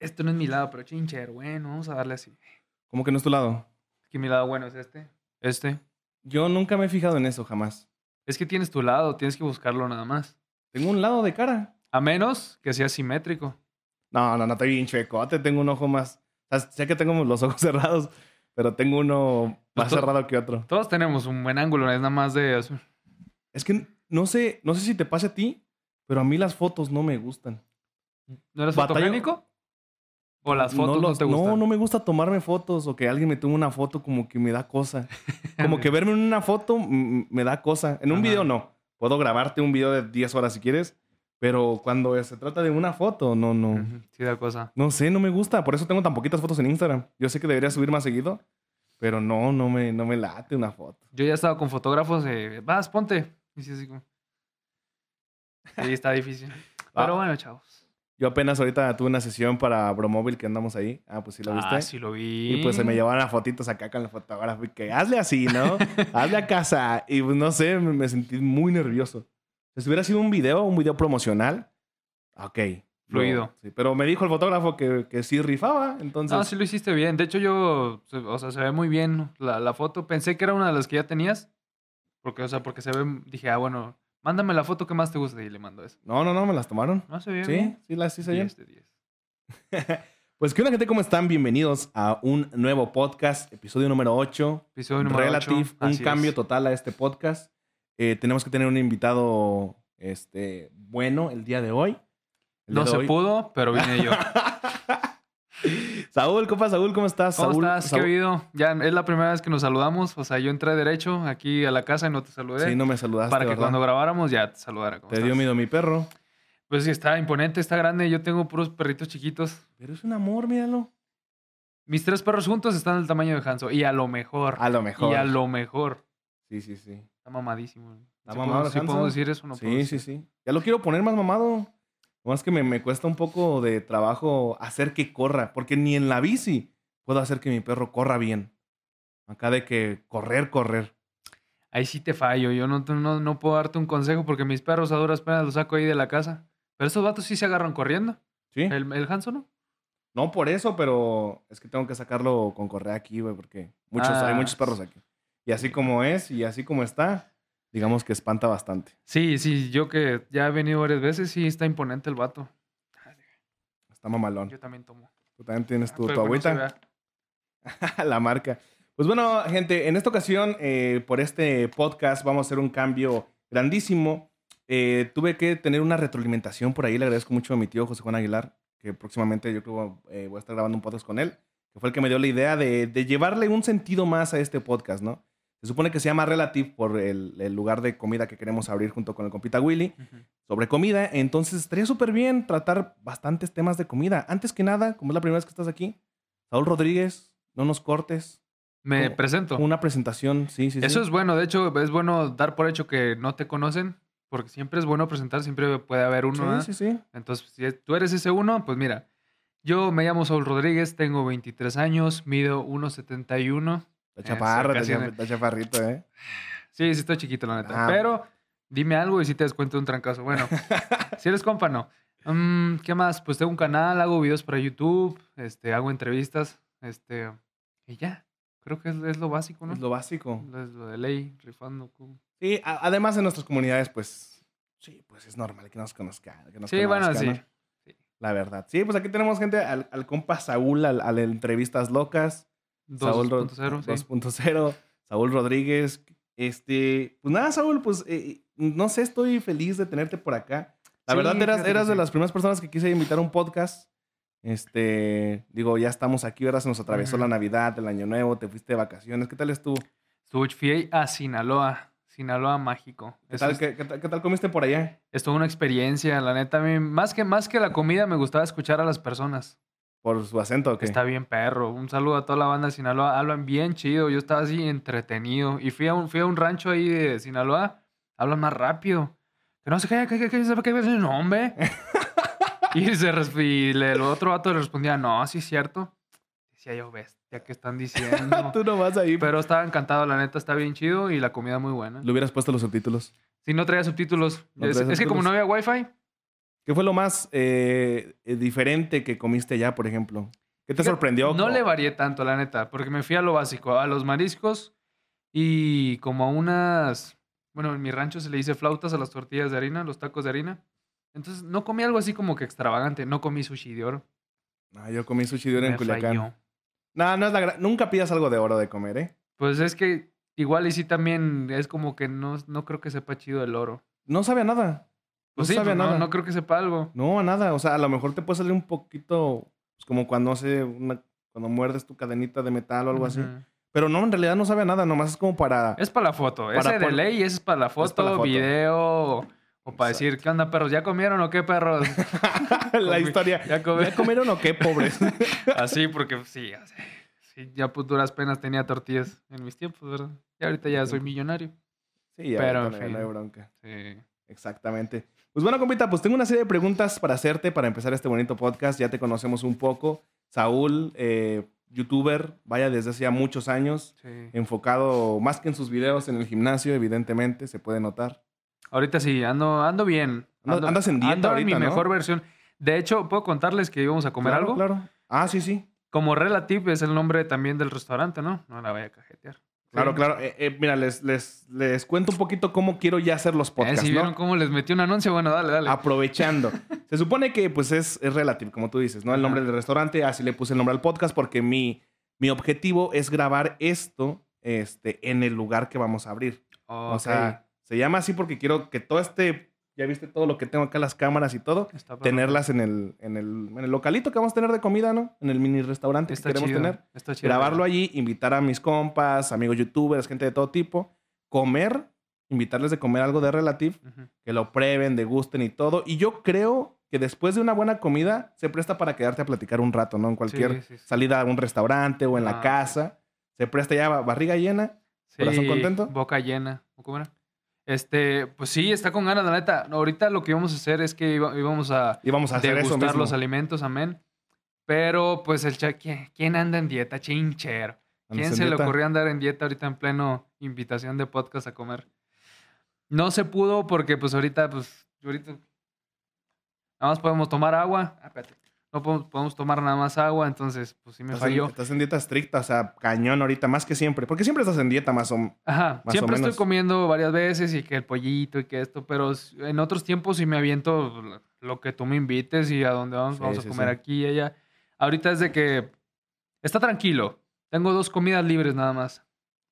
Este no es mi lado, pero chincher, bueno, vamos a darle así. ¿Cómo que no es tu lado? Aquí mi lado bueno es este. Este. Yo nunca me he fijado en eso, jamás. Es que tienes tu lado, tienes que buscarlo nada más. Tengo un lado de cara. A menos que sea simétrico. No, no, no estoy bien chuecote. Tengo un ojo más. O sea, sé que tengo los ojos cerrados, pero tengo uno Pues más cerrado que otro. Todos tenemos un buen ángulo, es nada más de eso. Es que no sé, no sé si te pasa a ti, pero a mí las fotos no me gustan. ¿No eres Batallo- fotogénico? ¿O las fotos no, los- te gustan? No, no me gusta tomarme fotos o que alguien me tome una foto como que me da cosa. Como que verme en una foto me da cosa. En un Ajá. video no. Puedo grabarte un video de 10 horas si quieres, pero cuando se trata de una foto, no, no. Sí, da cosa. No sé, no me gusta. Por eso tengo tan poquitas fotos en Instagram. Yo sé que debería subir más seguido, pero no, no me, no me late una foto. Yo ya he estado con fotógrafos de, vas, ponte. Y sí, así como... Sí, está difícil. Pero bueno, chavos. Yo apenas ahorita tuve una sesión para Bromóvil que andamos ahí. Ah, pues sí lo viste. Ah, sí lo vi. Y pues se me llevaron a fotitos acá con el fotógrafo y que hazle así, ¿no? hazle a casa. Y pues no sé, me, me sentí muy nervioso. Si hubiera sido un video, un video promocional, ok. Fluido. No, sí, pero me dijo el fotógrafo que, que sí rifaba, entonces... No, sí lo hiciste bien. De hecho, yo, o sea, se ve muy bien la, la foto. Pensé que era una de las que ya tenías. Porque, o sea, porque se ve, dije, ah, bueno, mándame la foto que más te guste y le mando esa. No, no, no, me las tomaron. No se ve Sí, bien. sí, las. 10 de 10. Pues, ¿qué onda, gente? ¿Cómo están? Bienvenidos a un nuevo podcast, episodio número 8. Episodio número Relative, un cambio es. total a este podcast. Eh, tenemos que tener un invitado este, bueno el día de hoy. El No día de se hoy. pudo, pero vine yo. Saúl, compa Saúl, ¿cómo estás? ¿Cómo Saúl, estás? ¿Qué Saúl- habido? Ya es la primera vez que nos saludamos. O sea, yo entré derecho aquí a la casa y no te saludé. Sí, no me saludaste, para que ¿verdad? cuando grabáramos ya te saludara. ¿Cómo Te dio miedo mi perro. Pues sí, está imponente, está grande. Yo tengo puros perritos chiquitos. Pero es un amor, míralo. Mis tres perros juntos están del tamaño de Hanso. Y a lo mejor. A lo mejor. Y a lo mejor. Sí, sí, sí. Está mamadísimo. ¿Está ¿Sí mamado el ¿Sí decir eso? No sí, sí, decir? sí. Ya lo quiero poner más mamado. Más que me, me cuesta un poco de trabajo hacer que corra. Porque ni en la bici puedo hacer que mi perro corra bien. Acá de que correr, correr. Ahí sí te fallo. Yo no, no, no puedo darte un consejo porque mis perros a duras penas los saco ahí de la casa. Pero esos vatos sí se agarran corriendo. ¿Sí? El, el Hanso no. No por eso, pero es que tengo que sacarlo con correa aquí, güey, porque muchos, hay Ah. muchos perros aquí. Y así como es y así como está, digamos que espanta bastante. Sí, sí, yo que ya he venido varias veces, sí está imponente el vato. Está mamalón. Yo también tomo. Tú también tienes tu, Pero tu no agüita. la marca. Pues bueno, gente, en esta ocasión, eh, por este podcast, vamos a hacer un cambio grandísimo. Eh, tuve que tener una retroalimentación por ahí. Le agradezco mucho a mi tío José Juan Aguilar, que próximamente yo creo eh, voy a estar grabando un podcast con él, que fue el que me dio la idea de, de llevarle un sentido más a este podcast, ¿no? Se supone que se llama Relative por el, el lugar de comida que queremos abrir junto con el compita Willy sobre comida. Entonces estaría súper bien tratar bastantes temas de comida. Antes que nada, como es la primera vez que estás aquí, Saúl Rodríguez, no nos cortes. Me Como presento. Una presentación, sí, sí, sí. Eso es bueno, de hecho, es bueno dar por hecho que no te conocen, porque siempre es bueno presentar, siempre puede haber uno. ¿eh? Sí, sí, sí. Entonces, si tú eres ese uno, pues mira, yo me llamo Saúl Rodríguez, tengo 23 años, mido 1,71. Está chaparro, está, ocasiones. cha- está chaparrito, ¿eh? Sí, sí estoy chiquito, la neta. Ah. Pero dime algo y si te descuento un trancazo. Bueno, si eres compa, no. Mm, ¿Qué más? Pues tengo un canal, hago videos para YouTube, este, hago entrevistas, este, y ya. Creo que es, es lo básico, ¿no? Es lo básico. Es lo de ley, rifando. Sí, a- además en nuestras comunidades, pues, sí, pues es normal que nos conozcan. que nos Sí, bueno, sí. La verdad. Sí, pues aquí tenemos gente, al, al compa Saúl, al, al Entrevistas Locas. Saúl Ro- 2.0, sí. 2.0, Saúl Rodríguez. Este, pues nada, Saúl, pues eh, no sé, estoy feliz de tenerte por acá. La Sí, verdad, eras, eras de sí. las primeras personas que quise invitar a un podcast. Este, digo, ya estamos aquí, ¿verdad? Se nos atravesó la Navidad, el Año Nuevo, te fuiste de vacaciones. ¿Qué tal estuvo? Estuve fui a Sinaloa, Sinaloa mágico. ¿Qué tal, es, qué, qué tal, qué tal comiste por allá? es toda una experiencia, la neta. A mí, más, que, más que la comida, me gustaba escuchar a las personas. ¿Por su acento o qué? Está bien perro. Un saludo a toda la banda de Sinaloa. Hablan bien chido. Yo estaba así entretenido. Y fui a un, fui a un rancho ahí de Sinaloa. Hablan más rápido. Que no sé qué, qué, qué, qué, qué, qué, no, hombre. y, se, y el otro vato le respondía, no, sí es cierto. Decía yo, bestia, ¿qué están diciendo? Tú no vas ahí. Pero estaba encantado, la neta, está bien chido y la comida muy buena. Le hubieras puesto los subtítulos. Si no traía subtítulos. No es, traía es que como no había wifi, ¿Qué fue lo más eh, diferente que comiste allá, por ejemplo? ¿Qué te Fíjate, sorprendió? No le varié tanto, la neta, porque me fui a lo básico, a los mariscos y como a unas. Bueno, en mi rancho se le dice flautas a las tortillas de harina, los tacos de harina. Entonces, no comí algo así como que extravagante. No comí sushi de oro. Ah, yo comí sushi de oro en Culiacán. falló. No, no es la gra- Nunca pidas algo de oro de comer, ¿eh? Pues es que igual y sí también es como que no, no creo que sepa chido el oro. No sabe a nada. No Pues sí, sabe pues no, nada. no creo que sepa algo. No, a nada. O sea, a lo mejor te puede salir un poquito, pues como cuando hace una, cuando muerdes tu cadenita de metal o algo así. Pero no, en realidad no sabe a nada. Nomás es como para. Es para la foto. Para Ese de ley, es para la foto, para la foto. video. O para decir, ¿qué onda, perros? ¿Ya comieron o qué, perros? la historia. Ya comí. ¿Ya comieron o qué, pobres? Así, porque pues, sí, así, sí, ya pues duras penas tenía tortillas en mis tiempos, ¿verdad? Y ahorita ya soy millonario. Sí, ya, Pero, en no, no hay fin. bronca. Sí. Exactamente. Pues bueno, compita, pues tengo una serie de preguntas para hacerte para empezar este bonito podcast. Ya te conocemos un poco. Saúl, eh, youtuber, vaya desde hace ya muchos años, sí. enfocado más que en sus videos en el gimnasio, evidentemente, se puede notar. Ahorita sí, ando, ando bien. Andas- Ando- andas en dieta ando en mi ahorita, ¿no? mejor versión. De hecho, ¿puedo contarles que íbamos a comer Claro, algo? Claro. Ah, sí, sí. Como Relative es el nombre también del restaurante, ¿no? No la vaya a cajetear. Claro, claro. Eh, eh, mira, les, les, les cuento un poquito cómo quiero ya hacer los podcasts, si ¿no? vieron cómo les metí un anuncio, bueno, dale, dale. Aprovechando. Se supone que pues es, es relativo, como tú dices, ¿no? El nombre del restaurante, así le puse el nombre al podcast porque mi, mi objetivo es grabar esto este, en el lugar que vamos a abrir. O sea, se llama así porque quiero que todo este, ya viste todo lo que tengo acá, las cámaras y todo, Está tenerlas en el, en, el, en el localito que vamos a tener de comida, ¿no? En el mini restaurante Está que queremos chido. tener. Está chido. Grabarlo allí, invitar a mis compas, amigos youtubers, gente de todo tipo, comer, invitarles de comer algo de Relative que lo prueben, degusten y todo. Y yo creo que después de una buena comida se presta para quedarte a platicar un rato, ¿no? En cualquier Sí, sí, sí. salida a un restaurante o en la Ah, casa. Se presta ya ba- barriga llena. ¿Corazón contento? Boca llena. ¿O ¿Cómo era? Este, pues sí, está con ganas, la neta. Ahorita lo que íbamos a hacer es que iba- íbamos a Y vamos a hacer eso degustar mismo. los alimentos, amén. Pero, pues, el cha... ¿quién, quién anda en dieta? Chinchero. ¿Quién se le dieta. ocurrió andar en dieta ahorita en pleno invitación de podcast a comer? No se pudo porque, pues, ahorita, pues, ahorita nada más podemos tomar agua. Ah, espérate. No podemos, tomar nada más agua, entonces, pues, sí me Estás en, falló. estás en dieta estricta, o sea, cañón ahorita, más que siempre. Porque siempre estás en dieta más o menos. Ajá, Más o siempre estoy menos. comiendo varias veces y que el pollito y que esto, pero en otros tiempos sí me aviento lo- que tú me invites y a dónde vamos, Sí, vamos sí, a comer sí. aquí y allá. Ahorita es de que está tranquilo. Tengo dos comidas libres nada más.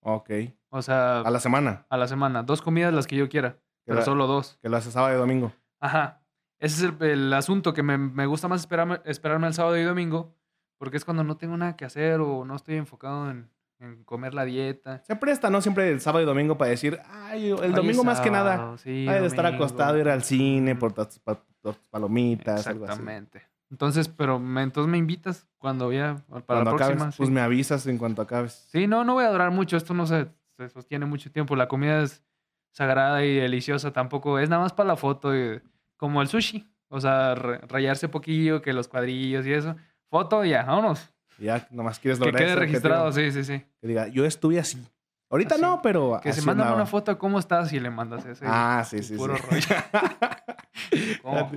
Ok. O sea, A la semana. a la semana. Dos comidas las que yo quiera, pero la- solo dos. Que lo haces sábado y domingo. Ajá. Ese es el, el asunto que me, me gusta más esperarme, esperarme el sábado y domingo, porque es cuando no tengo nada que hacer o no estoy enfocado en, en comer la dieta. Se presta, ¿no? Siempre el sábado y domingo para decir, ay, el domingo más que nada. sí, Hay de estar acostado, ir al cine por tus, pa- tus palomitas, algo así. Exactamente. Entonces, pero me, entonces me invitas cuando ya, para Cuando la próxima. acabes, pues me avisas en cuanto acabes. Sí, no, no voy a durar mucho. Esto no se, se sostiene mucho tiempo. La comida es sagrada y deliciosa. Tampoco es nada más para la foto, y- como el sushi. O sea, re- rayarse poquillo, que los cuadrillos y eso. Foto y ya, vámonos. Ya, nomás quieres Que lograr quede ese registrado, sí, sí, sí. Que diga, yo estuve así. Ahorita Así. no, pero Que se andaba. una foto de cómo estás y le mandas ese. Ah, sí, sí, puro sí. rollo. ¿Cómo?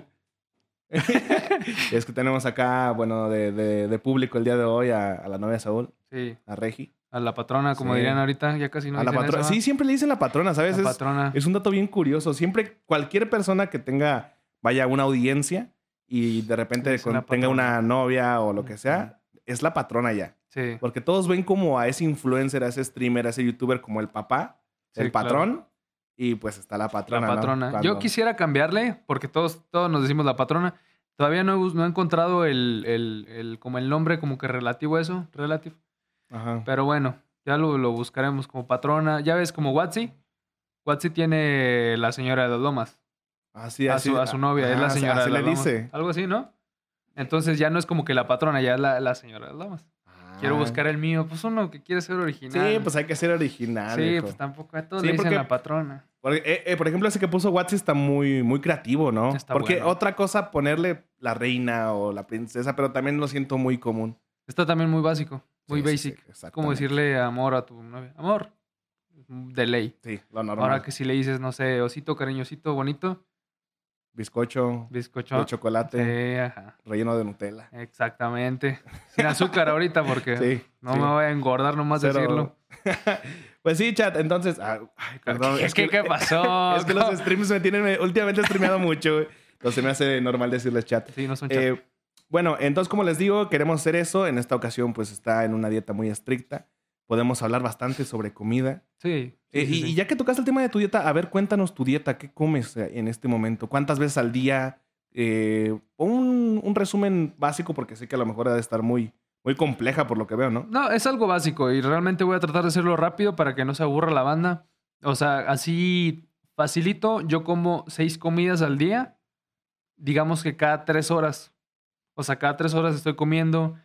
es que tenemos acá, bueno, de, de- de público el día de hoy a, a la novia de Saúl, Sí, a Regi. A la patrona, como Sí. dirían ahorita, ya casi no a la patrona. Sí, siempre le dicen la patrona, ¿sabes? La Es, patrona. es un dato bien curioso. Siempre, cualquier persona que tenga, vaya, una audiencia y de repente una tenga una novia o lo que sea, es la patrona ya. Sí. Porque todos ven como a ese influencer, a ese streamer, a ese youtuber como el papá, Sí, el claro. patrón. Y pues está la patrona. La ¿no? patrona. Cuando- Yo quisiera cambiarle, porque todos, todos nos decimos la patrona. Todavía no he, no he encontrado el, el- el- como el nombre como que relativo a eso, relative. Ajá. Pero bueno, ya lo, lo buscaremos como patrona. Ya ves, como Watsi. Watsi tiene la señora de las lomas. Así, a, así. su, a su novia, es la señora Así de le las lomas. dice. Algo así, ¿no? Entonces ya no es como que la patrona, ya es la, la señora de las lomas. Quiero Ah. buscar el mío. Pues uno que quiere ser original. Sí, pues hay que ser original. Sí, pues tampoco a todos Sí, le dicen porque- la patrona. Porque, eh, eh, por ejemplo, ese que puso Watsi está muy, muy creativo, ¿no? Está Porque bueno. otra cosa, ponerle la reina o la princesa, pero también lo siento muy común. Está también muy básico, muy Sí, basic. sí, Como decirle amor a tu novia. Amor. De ley. Sí, lo normal. Ahora que si le dices, no sé, osito, cariñosito, bonito, Bizcocho bizcocho. de chocolate Sí, ajá. relleno de Nutella. Exactamente. Sin azúcar ahorita porque Sí, no sí. me voy a engordar nomás Cero. decirlo. pues sí, chat. Entonces, ah, ay, perdón. ¿Qué, es que, qué pasó? es que los streams me tienen me- últimamente streameado mucho. güey. Entonces me hace normal decirles chat. Sí, no son Eh, chat. Bueno, entonces, como les digo, queremos hacer eso. En esta ocasión, pues está en una dieta muy estricta. Podemos hablar bastante sobre comida. Sí. sí, Eh, sí, y, sí. ya que tocaste el tema de tu dieta, a ver, cuéntanos tu dieta. ¿Qué comes eh, en este momento? ¿Cuántas veces al día? Eh, un, un resumen básico, porque sé que a lo mejor ha de estar muy, muy compleja por lo que veo, ¿no? No, es algo básico y realmente voy a tratar de hacerlo rápido para que no se aburra la banda. O sea, así facilito, yo como seis comidas al día, digamos que cada tres horas. O sea, cada tres horas estoy comiendo,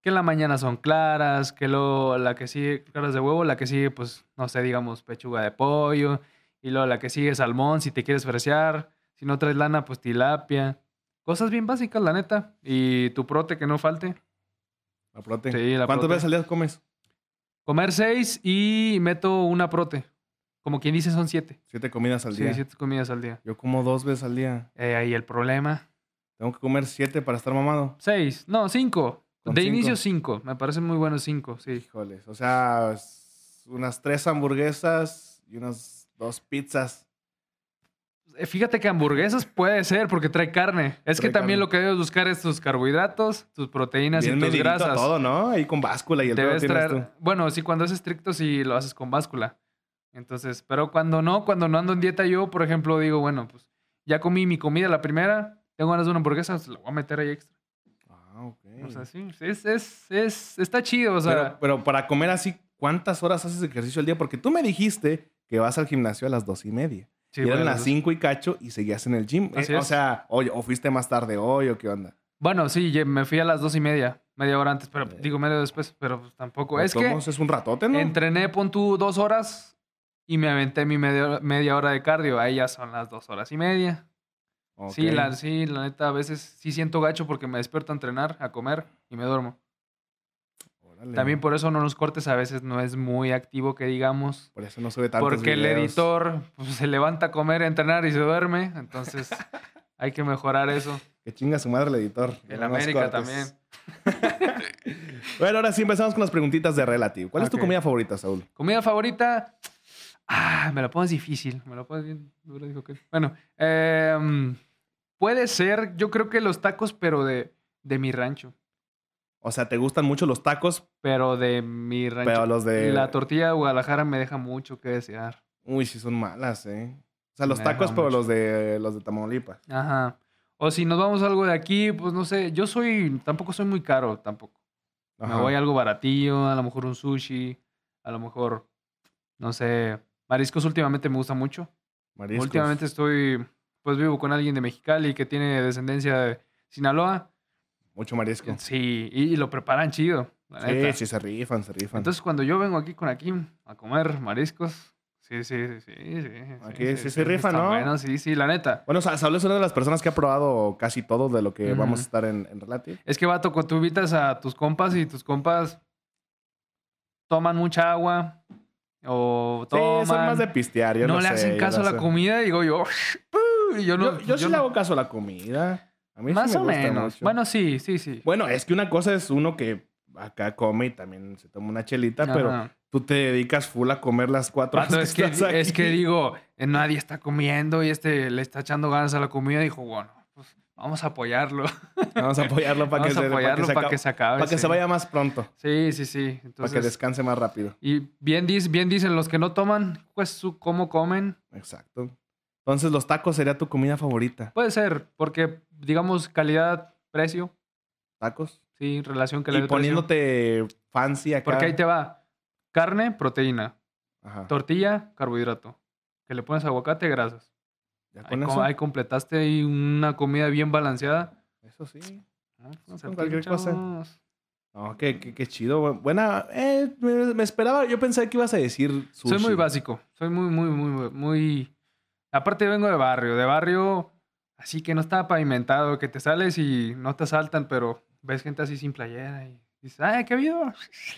que en la mañana son claras, que luego la que sigue, claras de huevo, la que sigue, pues, no sé, digamos, pechuga de pollo, y luego la que sigue salmón, si te quieres fresear, si no traes lana, pues tilapia. Cosas bien básicas, la neta. Y tu prote que no falte. La prote. Sí, la ¿Cuántas prote. veces al día comes? Comer seis y meto una prote. Como quien dice, son siete. Siete comidas al Sí, día. siete comidas al día. Yo como dos veces al día. Eh, ahí el problema. Tengo que comer siete para estar mamado. Seis. No, cinco. De cinco. inicio cinco. Me parecen muy buenos cinco, sí. Híjoles. O sea, unas tres hamburguesas y unas dos pizzas. Eh, Fíjate que hamburguesas puede ser porque trae carne. Es que también carne. lo que debes buscar es tus carbohidratos, tus proteínas Bien y tus grasas. todo, ¿no? Ahí con báscula y el Debes traer. tú. Bueno, sí, cuando es estricto, sí lo haces con báscula. Entonces, pero cuando no, cuando no ando en dieta, yo, por ejemplo, digo, bueno, pues ya comí mi comida la primera, tengo ganas de una hamburguesa, la voy a meter ahí extra. Ah, ok. O sea, sí, es, es, es, está chido, o sea. pero, pero para comer así, ¿cuántas horas haces ejercicio al día? Porque tú me dijiste que vas al gimnasio a las dos y media. sí, y eran bueno, las cinco y cacho y seguías en el gym. Así Eh, O es. sea, oye, o fuiste más tarde hoy o qué onda. Bueno, sí, me fui a las dos y media, media hora antes, pero Eh. digo medio después, pero pues, tampoco. Pues, es que es un ratote, ¿no? entrené, pon tú dos horas y me aventé mi media, media hora de cardio. Ahí ya son las dos horas y media. Sí, la, sí, la neta, a veces sí siento gacho porque me despierto a entrenar, a comer y me duermo. Órale. También por eso no nos cortes a veces no es muy activo que digamos. Por eso no sube tantos Porque el editor pues, se levanta a comer, a entrenar y se duerme. Entonces hay que mejorar eso. Que chinga su madre el editor. El América también. Bueno, ahora sí empezamos con las preguntitas de Relative. ¿Cuál es tu comida favorita, Saúl? Comida favorita. Ah, me lo pones difícil. Me lo pones bien duro, dijo que. Bueno, em, puede ser, yo creo que los tacos, pero de, de mi rancho. O sea, ¿te gustan mucho los tacos, Pero de mi rancho. pero los de... La tortilla de Guadalajara me deja mucho que desear. Uy, sí son malas, ¿eh? O sea, los Me tacos, pero mucho. los de los de Tamaulipas. Ajá. O si nos vamos a algo de aquí, pues no sé. Yo soy, tampoco soy muy caro, tampoco. Ajá. Me voy a algo baratillo, a lo mejor un sushi, a lo mejor, no sé, mariscos últimamente me gusta mucho. Mariscos. Últimamente estoy, pues vivo con alguien de Mexicali que tiene descendencia de Sinaloa. Mucho marisco. Sí, y, y lo preparan chido. la Sí, neta. sí, se rifan, se rifan. Entonces cuando yo vengo aquí con Akim a comer mariscos, sí, sí, sí, sí. sí, Aquí sí se rifa, está ¿no? Bueno, sí, sí, la neta. Bueno, Sa- Saúl es una de las personas que ha probado casi todo de lo que vamos a estar en, en Relative. Es que, vato, cuando tú invitas a tus compas y tus compas toman mucha agua o toman... Sí, son más de pistear. yo no lo le sé, hacen caso a la sé. comida, digo yo... yo no, Yo, yo sí no- le hago caso a la comida. A mí sí Más me o gusta menos. mucho. Bueno, sí, sí, sí. Bueno, es que una cosa es uno que acá come y también se toma una chelita, pero Ajá. tú te dedicas full a comer las cuatro Vato, horas es, que, estás es que digo, eh, nadie está comiendo y este le está echando ganas a la comida. Dijo, bueno, pues vamos a apoyarlo. Vamos a apoyarlo para que, se, para que apoyarlo se que se acabe. para que sí. se vaya más pronto. Sí, sí, sí. Para que descanse más rápido. y bien, dis- bien dicen los que no toman, pues su cómo comen. Exacto. Entonces, los tacos sería tu comida favorita. Puede ser, porque digamos calidad, precio, ¿Tacos? sí, relación Y calidad-precio. poniéndote fancy acá. Porque ahí te va. Carne, proteína. Ajá. Tortilla, carbohidrato. Que le pones aguacate, grasas. Ya Ahí, con eso. ahí completaste ahí una comida bien balanceada. Eso sí. No, pues, con sentir, cualquier cosa. No, qué, qué, qué chido. Bu- Buena. eh, me, me esperaba. Yo pensé que ibas a decir sushi. Soy muy básico. Soy muy, muy, muy, muy. Aparte, vengo de barrio. De barrio, así que no está pavimentado. Que te sales y no te asaltan, pero ves gente así sin playera y dices, ay, ¿qué habido?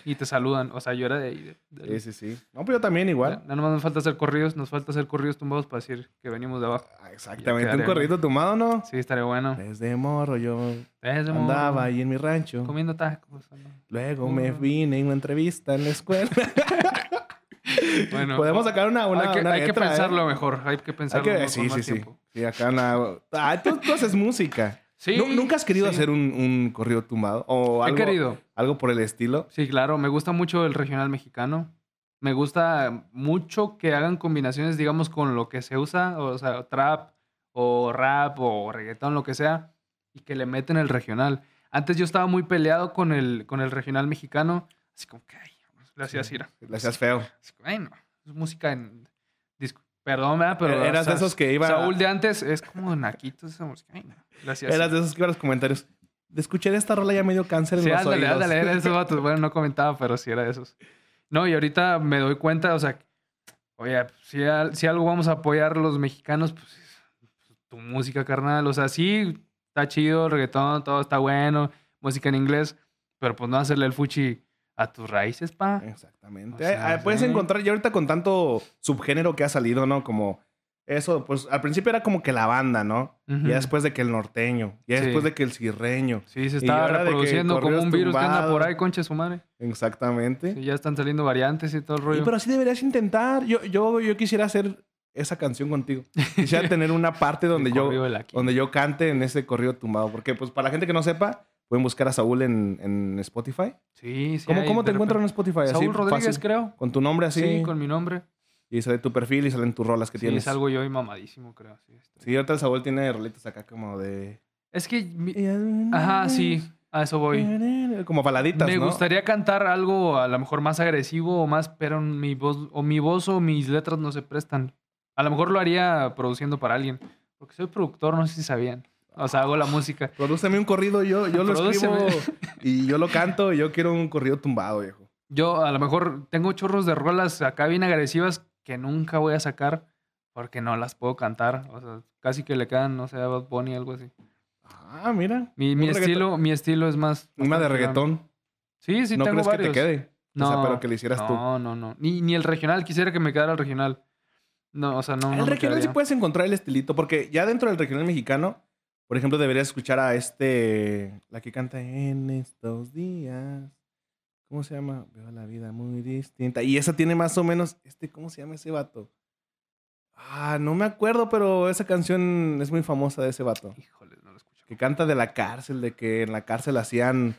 Y te saludan. O sea, yo era de ahí. de- de- Sí, sí, sí. No, pero yo también igual. Nada más nos falta hacer corridos, nos falta hacer corridos tumbados para decir que venimos de abajo. Ah, Exactamente. Un corrido tomado, ¿no? Sí, estaría bueno. Desde morro yo Desde andaba morro, ahí en mi rancho. comiendo tacos. ¿no? Luego me Morro. vine en una entrevista en la escuela. Bueno, Podemos sacar una, una, hay que, una hay que ¿eh? pensarlo mejor. Hay que Hay pensarlo que, mejor sí, sí, sí. Sí, acá una... Ah, tú, tú haces música. Sí, ¿Nu- ¿Nunca has querido sí. hacer un, un corrido tumbado? O He algo, querido. algo por el estilo. Sí, claro. Me gusta mucho el regional mexicano. Me gusta mucho que hagan combinaciones, digamos, con lo que se usa, o sea, trap, o rap, o reggaetón, lo que sea, y que le meten el regional. Antes yo estaba muy peleado con el, con el regional mexicano, así como que, ay, le hacía así, era. Le hacías feo. Así como, ay, no, es música en disco. Perdón, ¿verdad? pero... Eras de o sea, esos que iba... Saúl de antes es como naquitos esa música. Ay, no. Le. Eras de esos que iban los comentarios. De escuchar esta rola ya me dio cáncer en Sí, los ándale, oídos. ándale, era de esos vatos. Bueno, no comentaba, pero sí era de esos. No, y ahorita me doy cuenta, o sea, oye, si, al- si algo vamos a apoyar los mexicanos, pues es tu música, carnal. O sea, sí, está chido, el reggaetón, todo está bueno, música en inglés, pero pues no hacerle el fuchi a tus raíces, pa. Exactamente. O sea, eh, puedes sí. encontrar, y ahorita con tanto subgénero que ha salido, ¿no? Como eso, pues al principio era como que la banda, ¿no? Ujú. Ya después de que el norteño, ya Sí. después de que el cirreño. Sí, se está reproduciendo como un virus que anda por ahí, concha su madre. Exactamente. Sí, ya están saliendo variantes y todo el rollo. pero así deberías intentar. Yo, yo, yo quisiera hacer esa canción contigo. Quisiera tener una parte donde yo, donde yo cante en ese corrido tumbado. Porque, pues, para la gente que no sepa, pueden buscar a Saúl en, en Spotify. Sí, sí. ¿Cómo, hay cómo de te encuentran en. Spotify? Así, Saúl Rodríguez, fácil. creo. Con tu nombre así. Sí, con mi nombre. Y sale tu perfil y salen tus rolas que Sí, tienes. salgo yo y mamadísimo, creo. Sí, este. Sí, ahorita el Saúl tiene rolitas acá como de... Es que... mi- Ajá, sí. A eso voy. Como baladitas, Me ¿no? gustaría cantar algo a lo mejor más agresivo o más, pero mi voz o mi voz o mis letras no se prestan. A lo mejor lo haría produciendo para alguien. Porque soy productor, no sé si sabían. O sea, hago la música. Prodúceme un corrido, yo, yo lo escribo y yo lo canto y yo quiero un corrido tumbado, viejo. Yo a lo mejor tengo chorros de rolas acá bien agresivas que nunca voy a sacar porque no las puedo cantar. O sea, casi que le quedan, no sé, a Bad Bunny algo así. Ah, mira. Mi, mi estilo, mi estilo es más. Una de reggaetón. Sí, sí, no tengo crees varios. que te quede. No, o sea, pero que le hicieras tú. no, no, no. Ni, ni el regional, quisiera que me quedara el regional. No, o sea, no. el no regional sí puedes encontrar el estilito, porque ya dentro del regional mexicano, por ejemplo, deberías escuchar a este, la que canta en estos días. ¿Cómo se llama? Veo la vida muy distinta. Y esa tiene más o menos, este, ¿cómo se llama ese vato? Ah, no me acuerdo, pero esa canción es muy famosa de ese vato. Híjole, no lo escucho. Que canta de la cárcel, de que en la cárcel hacían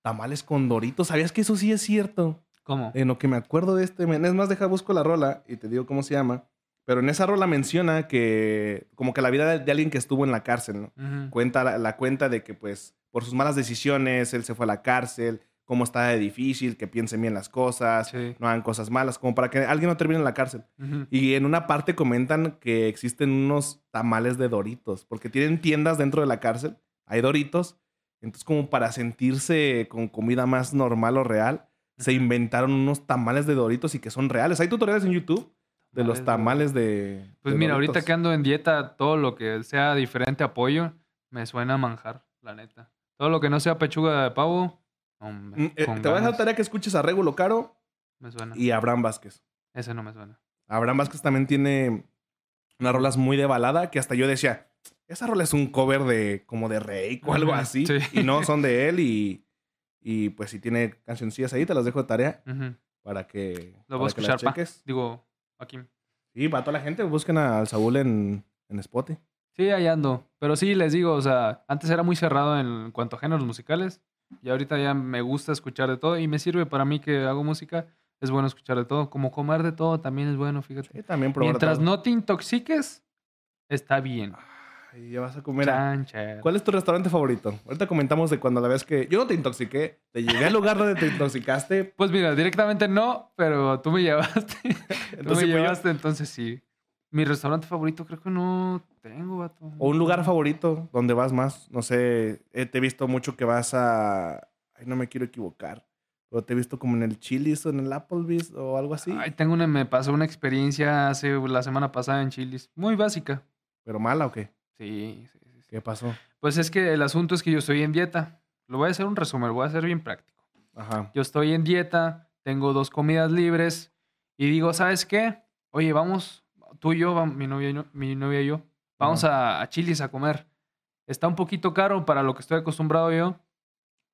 tamales con doritos. ¿Sabías que eso sí es cierto? ¿Cómo? En lo que me acuerdo de este, men, es más, deja busco la rola y te digo cómo se llama. Pero en esa rola menciona que, como que la vida de, alguien que estuvo en la cárcel, ¿no? Cuenta la, la cuenta de que, pues, por sus malas decisiones, él se fue a la cárcel, cómo está de difícil, que piensen bien las cosas, Sí. no hagan cosas malas, como para que alguien no termine en la cárcel. Y en una parte comentan que existen unos tamales de doritos, porque tienen tiendas dentro de la cárcel, hay doritos, entonces como para sentirse con comida más normal o real, se inventaron unos tamales de doritos y que son reales. Hay tutoriales en YouTube de los tamales de... Pues de mira, ahorita que ando en dieta, todo lo que sea diferente apoyo, me suena a manjar, la neta. Todo lo que no sea pechuga de pavo, hombre, Mm, eh, te voy a ganas, tarea que escuches a Regulo Caro me suena. y a Abraham Vázquez. Ese no me suena. Abraham Vázquez también tiene unas rolas muy de balada que hasta yo decía, esa rola es un cover de como de Rey o algo así. sí. Y no, son de él y, y pues si tiene cancioncillas ahí, te las dejo de tarea para que, Lo voy a escuchar, pa. Digo, aquí. Sí, para toda la gente, busquen al Saúl en, en Spotify. Sí, ahí ando. Pero sí, les digo, o sea, antes era muy cerrado en cuanto a géneros musicales. Y ahorita ya me gusta escuchar de todo. Y me sirve para mí que hago música. Es bueno escuchar de todo. Como comer de todo también es bueno, fíjate. Sí, también probar Mientras todo. no te intoxiques, está bien. Ay, ya vas a comer. a-. ¿Cuál es tu restaurante favorito? Ahorita comentamos de cuando la vez que yo no te intoxiqué, te llegué al lugar donde te intoxicaste. Pues mira, directamente no, pero tú me llevaste. tú me Entonces, fui yo. llevaste, entonces sí. Mi restaurante favorito creo que no tengo, vato. O un lugar favorito donde vas más. No sé, eh, te he visto mucho que vas a. Ay, no me quiero equivocar. Pero te he visto como en el Chili's o en el Applebee's o algo así. Ay, tengo una, me pasó una experiencia hace la semana pasada en Chilis. Muy básica. ¿Pero mala o qué? Sí, sí, sí, sí. ¿Qué pasó? Pues es que el asunto es que yo estoy en dieta. Lo voy a hacer un resumen, lo voy a hacer bien práctico. Ajá. Yo estoy en dieta, tengo dos comidas libres y digo, ¿sabes qué? Oye, vamos, tú y yo, mi novia y, yo- mi novia y yo, vamos a, a Chili's a comer. Está un poquito caro para lo que estoy acostumbrado yo,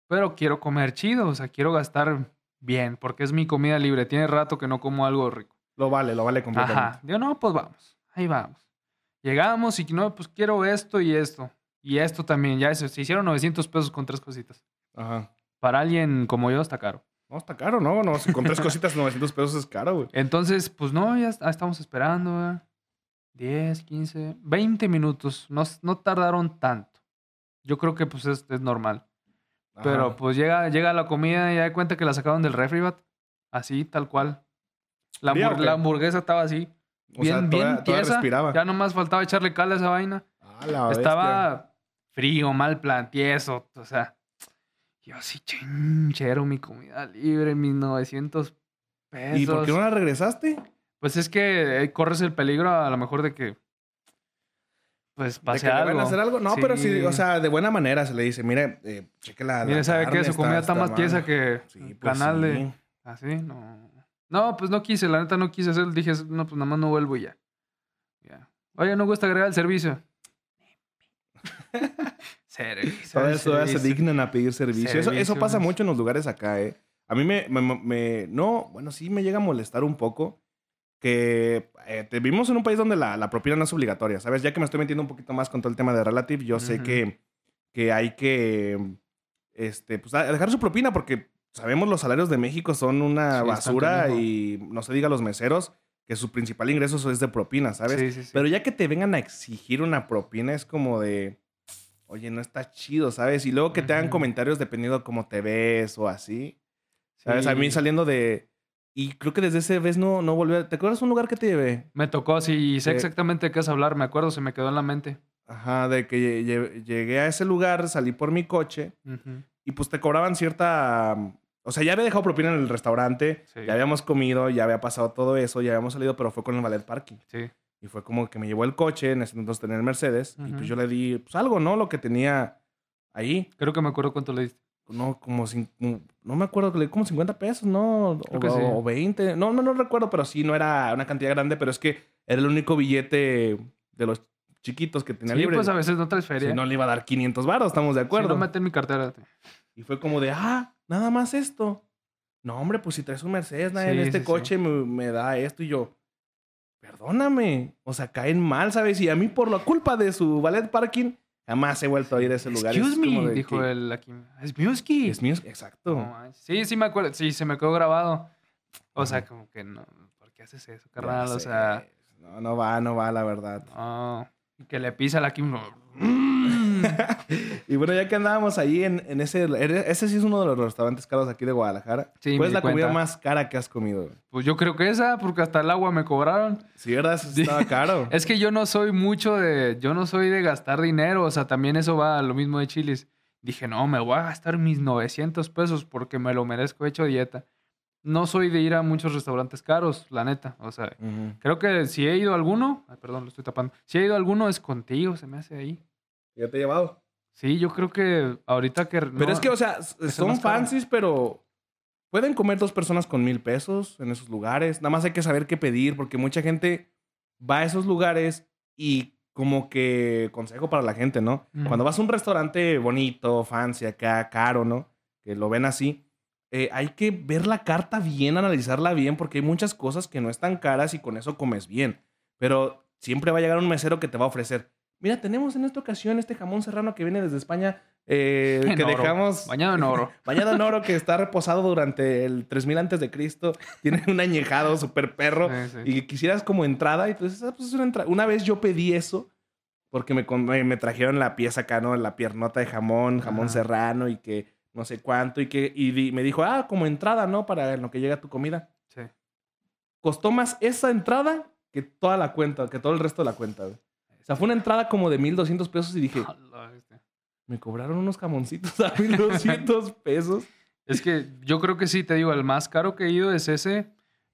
pero quiero comer chido, o sea, quiero gastar bien, porque es mi comida libre. Tiene rato que no como algo rico. Lo vale, lo vale completamente. Ajá. Yo, no, pues vamos. Ahí vamos. Llegamos y no, pues quiero esto y esto. Y esto también. Ya se, se hicieron 900 pesos con tres cositas. Ajá. Para alguien como yo está caro. No, está caro, ¿no? no si con tres cositas 900 pesos es caro, güey. Entonces, pues no, ya est- estamos esperando. ¿verdad? 10, 15, 20 minutos. No, no tardaron tanto. Yo creo que pues es, es normal. Pero pues llega, llega la comida y ya de cuenta que la sacaron del refri, bat. Así, tal cual. La hamburguesa estaba así. O sea, Bien, todavía- bien todavía tiesa. respiraba. Ya nomás faltaba echarle cal a esa vaina. Ah, la bestia. Estaba frío, mal plan, tieso. O sea, yo así chinchero, mi comida libre, mis 900 pesos. ¿Y por qué no la regresaste? Pues es que eh, corres el peligro a lo mejor de que. Pues ¿De pase que van algo. a hacer algo? No, pero sí, Sí. o sea, de buena manera se le dice, mire, eh, cheque la. la Mire, ¿sabe qué? carne, Su comida está, más mal". tiesa que Sí, el pues canal sí. de. Así, no. No, pues no quise, la neta no quise hacer. Dije, no, pues nada más no vuelvo y ya. Ya. Oye, no gusta agregar el servicio. servicio. Todavía, todavía se dignan a pedir servicio. Eso, eso pasa mucho en los lugares acá, ¿eh? A mí me, me- me- No, bueno, sí me llega a molestar un poco que eh, te- vivimos en un país donde la, la propina no es obligatoria, ¿sabes? Ya que me estoy metiendo un poquito más con todo el tema de Relative, yo sé que, que hay que este, pues, dejar su propina porque sabemos los salarios de México son una Sí, basura y no se diga los meseros que su principal ingreso es de propina, ¿sabes? Sí, sí, sí. Pero ya que te vengan a exigir una propina es como de, oye, no está chido, ¿sabes? Y luego que te hagan comentarios dependiendo de cómo te ves o así. ¿Sabes? A mí saliendo de... Y creo que desde ese vez no, no volví a... ¿Te acuerdas un lugar que te llevé? Me tocó, sí, sé exactamente de qué es hablar, me acuerdo, se me quedó en la mente. Ajá, de que lle- lle- llegué a ese lugar, salí por mi coche y pues te cobraban cierta... O sea, ya había dejado propina en el restaurante, Sí. ya habíamos comido, ya había pasado todo eso, ya habíamos salido, pero fue con el valet parking. Sí. Y fue como que me llevó el coche, en ese entonces tenía el Mercedes, y Ujú. pues yo le di pues algo, ¿no? Lo que tenía ahí. Creo que me acuerdo cuánto le diste. No, como, no me acuerdo, le di como 50 pesos, ¿no? Creo o, que sí. o 20. No, no, no recuerdo, pero sí, no era una cantidad grande, pero es que era el único billete de los chiquitos que tenía Sí, libre. pues a veces no traes feria. Si no le iba a dar 500 varos, estamos de Si acuerdo. no mete en mi cartera. Y fue como de, ah, nada más esto. No, hombre, pues si traes un Mercedes, nadie en Sí, este sí, sí. coche Me, me da esto y yo, perdóname. O sea, caen mal, ¿sabes? Y a mí por la culpa de su valet parking, jamás he vuelto a ir a ese lugar. Excuse Es me, de dijo que- el aquí. Es Miuski. Es mío, exacto. No sí, sí me acuerdo. Sí, se me quedó grabado. O sea, como que no. ¿Por qué haces eso, carnal? O sea, No, no va, no va, la verdad. no. Que le pisa la Kim. Y bueno, ya que andábamos ahí en, en ese... Ese sí es uno de los restaurantes caros aquí de Guadalajara. Sí, ¿Cuál es la comida más cara que has comido? Pues yo creo que esa, porque hasta el agua me cobraron. Sí, ¿verdad? Eso estaba caro. Es que yo no soy mucho de. Yo no soy de gastar dinero. O sea, también eso va a lo mismo de chiles. Dije, no, me voy a gastar mis 900 pesos porque me lo merezco he hecho dieta. No soy de ir a muchos restaurantes caros, la neta. O sea, creo que si he ido a alguno. Ay, perdón, lo estoy tapando. Si he ido a alguno es contigo, se me hace ahí. Ya te he llevado. Sí, yo creo que ahorita que. Pero es que, o sea, son fancies, pero pueden comer dos personas con mil pesos en esos lugares. Nada más hay que saber qué pedir, porque mucha gente va a esos lugares y como que consejo para la gente, ¿no? Ujú. Cuando vas a un restaurante bonito, fancy, acá, caro, ¿no? Que lo ven así. eh, hay que ver la carta bien, analizarla bien, porque hay muchas cosas que no están caras y con eso comes bien. Pero siempre va a llegar un mesero que te va a ofrecer. Mira, tenemos en esta ocasión este jamón serrano que viene desde España, eh, que oro. dejamos Bañado en oro. bañado en oro, que está reposado durante el 3000 antes de Cristo. Tiene un añejado súper perro. Sí, sí. Y quisieras como entrada, y tú dices, ah, pues es una entrada. Una vez yo pedí eso, porque me, me, me trajeron la pieza acá, ¿no? La piernota de jamón, jamón serrano y que no sé cuánto. Y que y di- me dijo, ah, como entrada, ¿no? Para en lo que llega tu comida. Sí. Costó más esa entrada que toda la cuenta, que todo el resto de la cuenta, güey. O sea, fue una entrada como de 1200 pesos y dije, me cobraron unos jamoncitos a 1200 pesos. Es que yo creo que sí, te digo, el más caro que he ido es ese,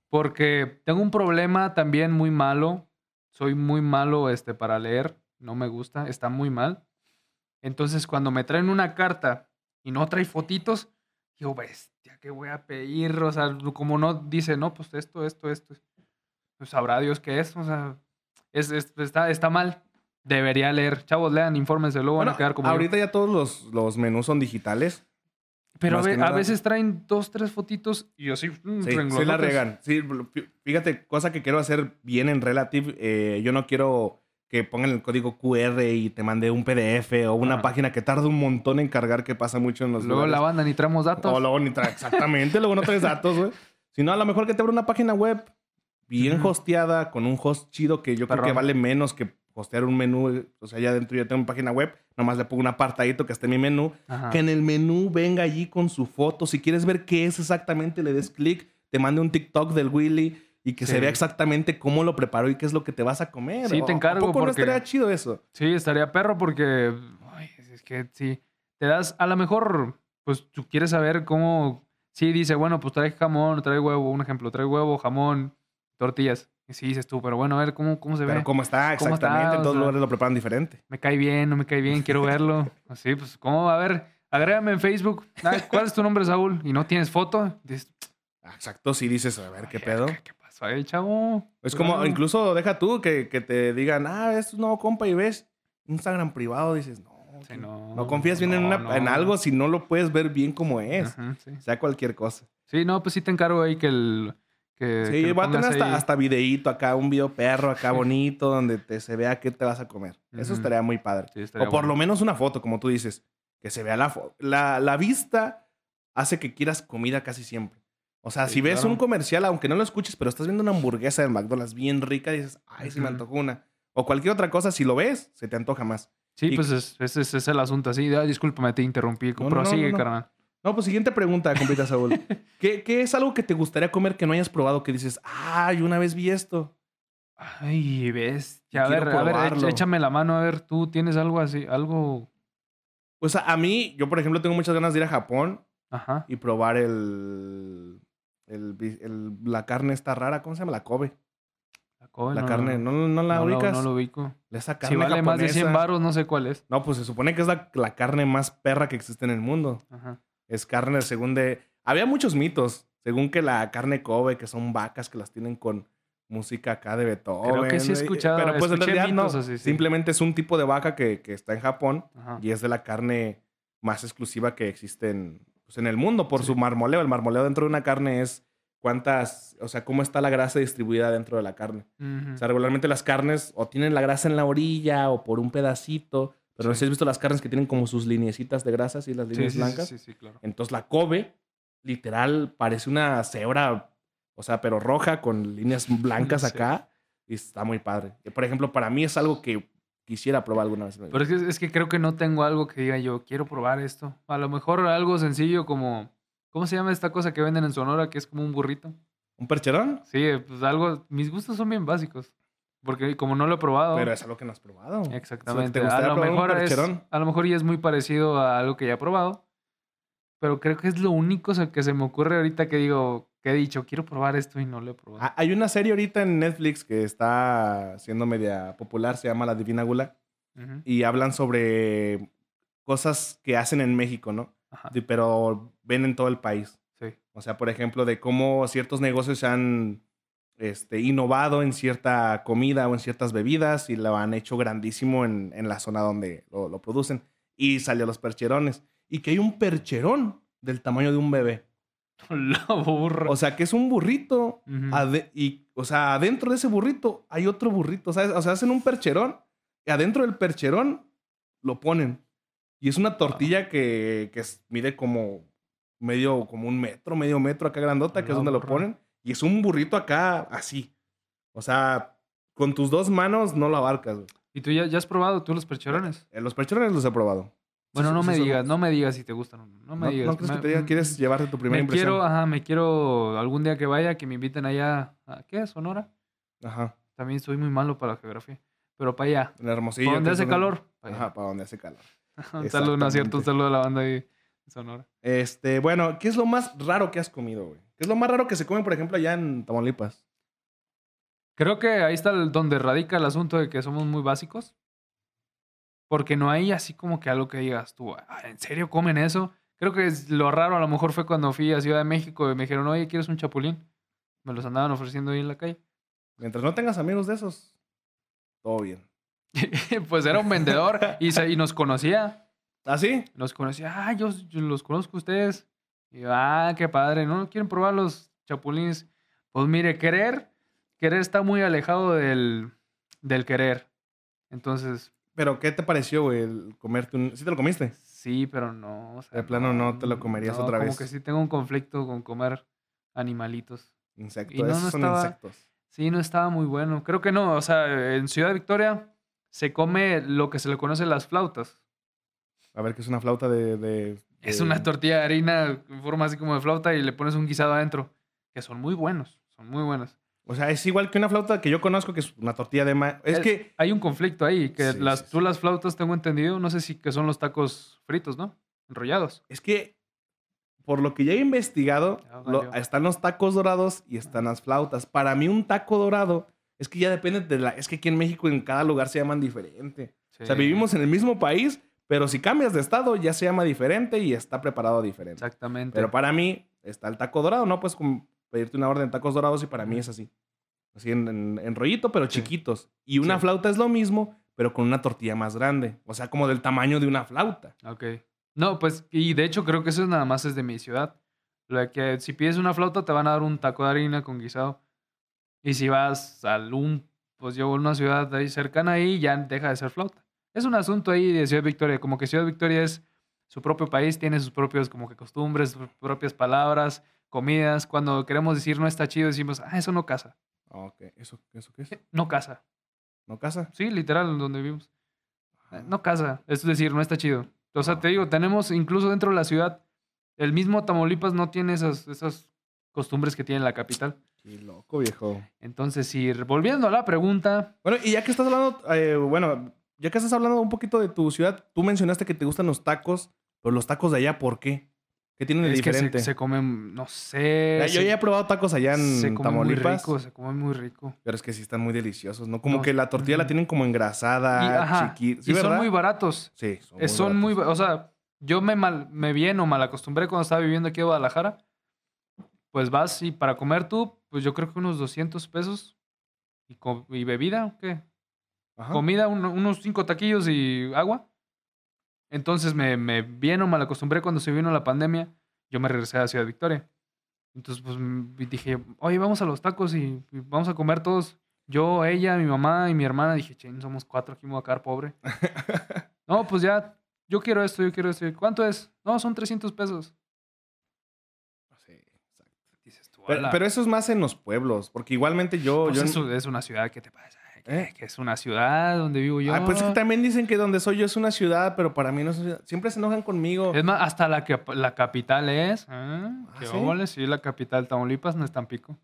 porque tengo un problema también muy malo. Soy muy malo este, para leer, no me gusta, está muy mal. Entonces, cuando me traen una carta y no trae fotitos, Digo, bestia, ¿qué voy a pedir? O sea, como no dice, no, pues esto, esto, esto. Pues sabrá Dios qué es. O sea, es, es- está, está mal. Debería leer. Chavos, lean, infórmense, luego van Bueno, a quedar como yo. ahorita ya todos los, los menús son digitales. Pero a, ve- a veces traen dos, tres fotitos y así. mm, Sí, sí la regan. Sí, fí- fíjate, cosa que quiero hacer bien en Relative, eh, yo no quiero que pongan el código QR y te mande un PDF o una página que tarda un montón en cargar, que pasa mucho en los Luego lugares. la banda ni traemos datos. O luego ni trae, exactamente, luego no traes datos, güey. Sino a lo mejor que te abra una página web bien Ujú. hosteada, con un host chido que yo creo que vale menos que hostear un menú. O sea, ya dentro yo tengo una página web, nomás le pongo un apartadito que esté en mi menú. Ajá. Que en el menú venga allí con su foto. Si quieres ver qué es exactamente, le des clic, te mande un TikTok del Willy y que se Sí. vea exactamente cómo lo preparó y qué es lo que te vas a comer. Sí, te ¿A- encargo ¿A poco no porque- estaría chido eso? Sí, estaría perro porque. ay, es que sí. Te das. A lo mejor, pues tú quieres saber cómo. Sí, dice, bueno, pues trae jamón, trae huevo. Un ejemplo, trae huevo, jamón, tortillas. Y sí, dices tú, pero bueno, a ver cómo, cómo se Pero ve. cómo está ¿Cómo está? exactamente. en todos sea- lugares lo preparan diferente. Me cae bien, no me cae bien, quiero verlo. Así, pues, ¿cómo? A ver, agrégame en Facebook. Ah, ¿Cuál es tu nombre, Saúl? Y no tienes foto. Dices, Exacto, si dices, a ver qué "Ay, pedo. ¿Qué, qué pasó ahí, chavo? Es como, Claro. incluso deja tú que, que te digan, ah, es un nuevo compa y ves Instagram privado, dices, no, Sí, no, no, confías bien en, una- algo si no lo puedes ver bien como es, Ajá, sí. sea cualquier cosa. Sí, no, pues sí te encargo ahí que el. Que, Sí, que va a tener hasta, ahí. hasta videíto acá, un video perro acá bonito donde te, se vea qué te vas a comer. Eso estaría muy padre. Sí, estaría o por bueno. lo menos una foto, como tú dices, que se vea la foto. La, la vista hace que quieras comida casi siempre. O sea, Sí, si ves claro. un comercial, aunque no lo escuches, pero estás viendo una hamburguesa del McDonald's bien rica, dices, ay, se me Ujú. antojó una. O cualquier otra cosa, si lo ves, se te antoja más. Sí, Y- pues es- ese es, es el asunto. Ah, discúlpame, te interrumpí. No, pero no, sigue, no, carnal. No, pues siguiente pregunta, compita Saúl. ¿Qué, ¿Qué es algo que te gustaría comer que no hayas probado? Que dices, ay, una vez vi esto. Ay, ves. Ya, a ver, a ver, échame la mano. A ver, tú tienes algo así, algo. Pues a, a mí, yo por ejemplo tengo muchas ganas de ir a Japón Ajá. y probar el, el, la carne esta rara, ¿cómo se llama? La Kobe. La, Kobe, la no, carne, no, ¿no, no la no lo- ubicas? no lo ubico. Esa carne Si vale más de 100 japonesa. baros, no sé cuál es. No, pues se supone que es la, la carne más perra que existe en el mundo. Ajá. Es carne según de... Había muchos mitos, según que la carne Kobe, que son vacas que las tienen con música acá de Beethoven. Creo que sí he escuchado, Pero pues en realidad no. mitos así, sí. Simplemente es un tipo de vaca que, que está en Japón Ajá. y es de la carne más exclusiva que existe en, pues, en el mundo por Sí. su marmoleo. El marmoleo dentro de una carne es cuántas, o sea, cómo está la grasa distribuida dentro de la carne. O sea, regularmente las carnes o tienen la grasa en la orilla o por un pedacito, pero Sí. si has visto las carnes que tienen como sus linecitas de grasas y las líneas sí, blancas. sí, sí, claro. Entonces la Kobe, literal, parece una cebra, o sea, pero roja con líneas blancas acá y está muy padre. Por ejemplo, para mí es algo que quisiera probar alguna vez. Pero es que, es que creo que no tengo algo que diga yo, quiero probar esto. A lo mejor algo sencillo como, ¿cómo se llama esta cosa que venden en Sonora que es como un burrito? ¿Un percherón? Sí, pues algo, mis gustos son bien básicos. Porque como no lo he probado, Pero es algo que no has probado. exactamente. ¿Te A lo, mejor es, a lo mejor ya es muy parecido a algo que ya he probado. Pero creo que es lo único que se me ocurre ahorita que digo, que he dicho, quiero probar esto y no lo he probado. Ah, Hay una serie ahorita en Netflix que está siendo media popular, se llama La Divina Gula, y hablan sobre cosas que hacen en México, ¿no? Ajá, pero ven en todo el país. sí. O sea, por ejemplo, de cómo ciertos negocios se han este, innovado en cierta comida o en ciertas bebidas y lo han hecho grandísimo en, en la zona donde lo, lo producen. Y salió los percherones. Y que hay un percherón del tamaño de un bebé. La burra. O sea, que es un burrito. Y, o sea, adentro de ese burrito hay otro burrito. ¿sabes? O sea, hacen un percherón y adentro del percherón lo ponen. Y es una tortilla que, que es- mide como medio, como un metro, medio metro acá grandota, que es La donde lo ponen. Y es un burrito acá así. O sea, con tus dos manos no lo abarcas. güey. ¿Y tú ya, ya has probado tú los percherones? Eh, Los percherones los he probado. Bueno, Sí, no sí, me digas, no me digas si te gustan o no. No me ¿No, digas. ¿no crees Me- que te diga, quieres llevarte tu primera me impresión? quiero, ajá, me quiero algún día que vaya, que me inviten allá. ¿A qué? ¿Sonora? Ajá. También soy muy malo para la geografía. Pero para allá. En Hermosillo. ¿Para donde hace calor? Allá. Ajá, para donde hace calor. un saludo, no es cierto, un saludo a la banda ahí en Sonora. Este, bueno, ¿qué es lo más raro que has comido, güey? ¿Qué es lo más raro que se come, por ejemplo, allá en Tamaulipas? Creo que ahí está el- donde radica el asunto de que somos muy básicos. Porque no hay así como que algo que digas tú, "Ah, ¿en serio comen eso? Creo que es- lo raro a lo mejor fue cuando fui a Ciudad de México y me dijeron, oye, ¿quieres un chapulín? Me los andaban ofreciendo ahí en la calle. Mientras no tengas amigos de esos, todo bien. pues era un vendedor y, se- y nos conocía. ¿Ah, sí? Nos conocía, ah, yo, yo los conozco a ustedes. Y yo, ah, qué padre, ¿no? ¿Quieren probar los chapulines? Pues mire, querer, querer está muy alejado del, del querer. Entonces, ¿Pero qué te pareció, güey, el comerte un... ¿Sí te lo comiste? sí, pero no. o sea, De plano no te lo comerías no, otra como vez. que sí tengo un conflicto con comer animalitos. Insectos. Y no, Esos son estaba- insectos. Sí, no estaba muy bueno. Creo que no, o sea, en Ciudad Victoria se come lo que se le conoce las flautas. A ver, que es una flauta de... de- Es una tortilla de harina en forma así como de flauta y le pones un guisado adentro. Que son muy buenos, son muy buenos. O sea, es igual que una flauta que yo conozco, que es una tortilla de maíz. Es Eh, que... Hay un conflicto ahí, que Sí, las, sí, tú sí. las flautas, tengo entendido, no sé si que son los tacos fritos, ¿no? Enrollados. Es que, por lo que ya he investigado, lo- están los tacos dorados y están las flautas. Para mí, un taco dorado es que ya depende de la. Es que aquí en México, en cada lugar se llaman diferente. O sea, vivimos en el mismo país, pero si cambias de estado, ya se llama diferente y está preparado diferente. Exactamente. Pero para mí, está el taco dorado, ¿no? Pues pedirte una orden de tacos dorados y para mí es así. Así en, en- en rollito, pero Sí. chiquitos. Y una Sí. flauta es lo mismo, pero con una tortilla más grande. O sea, como del tamaño de una flauta. Ok. No, pues, y de hecho creo que eso nada más es de mi ciudad. Lo de que si pides una flauta te van a dar un taco de harina con guisado. Y si vas a un, pues yo a una ciudad ahí cercana ahí, ya deja de ser flauta. Es un asunto ahí de Ciudad Victoria, como que Ciudad Victoria es su propio país, tiene sus propios como que costumbres, sus propias palabras, comidas. Cuando queremos decir no está chido, decimos, ah, eso no casa. Ah, Ok, ¿eso, ¿eso qué es? No casa. ¿No casa? Sí, literal, donde vivimos. Ah. Eh, No casa, es decir, no está chido. O sea, te digo, tenemos incluso dentro de la ciudad, el mismo Tamaulipas no tiene esas, esas costumbres que tiene la capital. Qué loco, viejo. Entonces, si volviendo a la pregunta, Bueno, y ya que estás hablando, eh, bueno, ya que estás hablando un poquito de tu ciudad, tú mencionaste que te gustan los tacos, pero los tacos de allá, ¿por qué? ¿Qué tienen de es que diferente? se, se comen, no sé. Ya, yo ya he probado tacos allá en se come muy rico, se come muy rico. pero es que sí están muy deliciosos, ¿no? Como No, que la tortilla la ujú. tienen como engrasada, chiquita. ¿Sí, y son muy baratos. Sí, son Eh, Son muy, baratos. ba- o sea, yo me, mal, me bien o mal acostumbré cuando estaba viviendo aquí en Guadalajara. Pues vas y para comer tú, pues yo creo que unos 200 pesos. ¿Y, y bebida? ¿Qué? Ajá. Comida, un- unos cinco taquillos y agua. Entonces me, me bien o mal acostumbré cuando se vino la pandemia. Yo me regresé a Ciudad Victoria. Entonces, pues m- dije, oye, vamos a los tacos y, y vamos a comer todos. Yo, ella, mi mamá y mi hermana. Dije, chen, somos cuatro, aquí me voy a quedar pobre. no, pues ya, yo quiero esto, yo quiero esto. ¿Cuánto es? No, son 300 pesos. Sí, exacto. Dices tú, Pero, eso es más en los pueblos, porque igualmente yo... Pues yo eso es una ciudad, ¿qué te pasa? Que, ¿Eh? que es una ciudad donde vivo yo. Ah, pues es que también dicen que donde soy yo es una ciudad, pero para mí no es una ciudad. Siempre se enojan conmigo. Es más, hasta la, que, la capital es. ¿eh? ¿Ah, ¿Qué sí? óvole? Sí, la capital. Tamaulipas no es Tampico.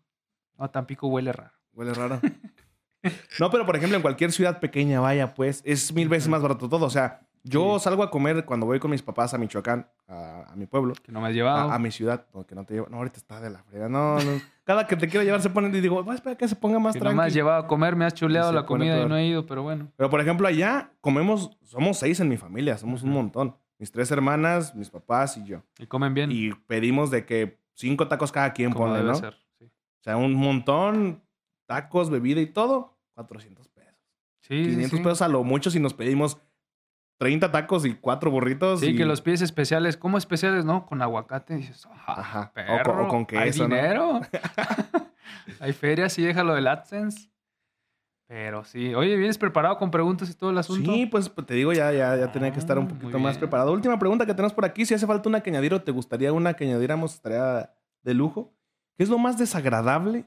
No, Tampico huele raro. Huele raro. no, pero por ejemplo, en cualquier ciudad pequeña, vaya, pues, es mil veces más barato todo. O sea, yo Sí. salgo a comer cuando voy con mis papás a Michoacán, a, a mi pueblo, Que no me has llevado. a, a mi ciudad, no, que no te llevo. No, ahorita está de la frega. No, no. Cada que te quiero llevar se ponen y digo, voy a esperar que se ponga más que no me has llevado a comer, me has chuleado la pone comida y no he ido, pero bueno. Pero por ejemplo, allá comemos, somos seis en mi familia, somos un montón. Mis tres hermanas, mis papás y yo. Y comen bien. Y pedimos de que cinco tacos cada quien como ponle, debe ¿no? ser. sí. O sea, un montón, tacos, bebida y todo, 400 pesos. Sí, sí, 500 sí. pesos a lo mucho si nos pedimos 30 tacos y cuatro burritos. Sí, y- que los pies especiales, ¿cómo especiales? No, con aguacate. Dices, Ajá. ajá, O con- o con ¿Hay queso, ¿no? dinero? Hay feria, sí, déjalo del AdSense. Pero sí. Oye, ¿vienes preparado con preguntas y todo el asunto? Sí, pues pues, te digo, ya, ya, ya tenía que estar un Ah, poquito más preparado. Última pregunta que tenemos por aquí. Si hace falta una que añadir o te gustaría una que añadiéramos, estaría de lujo. ¿Qué es lo más desagradable?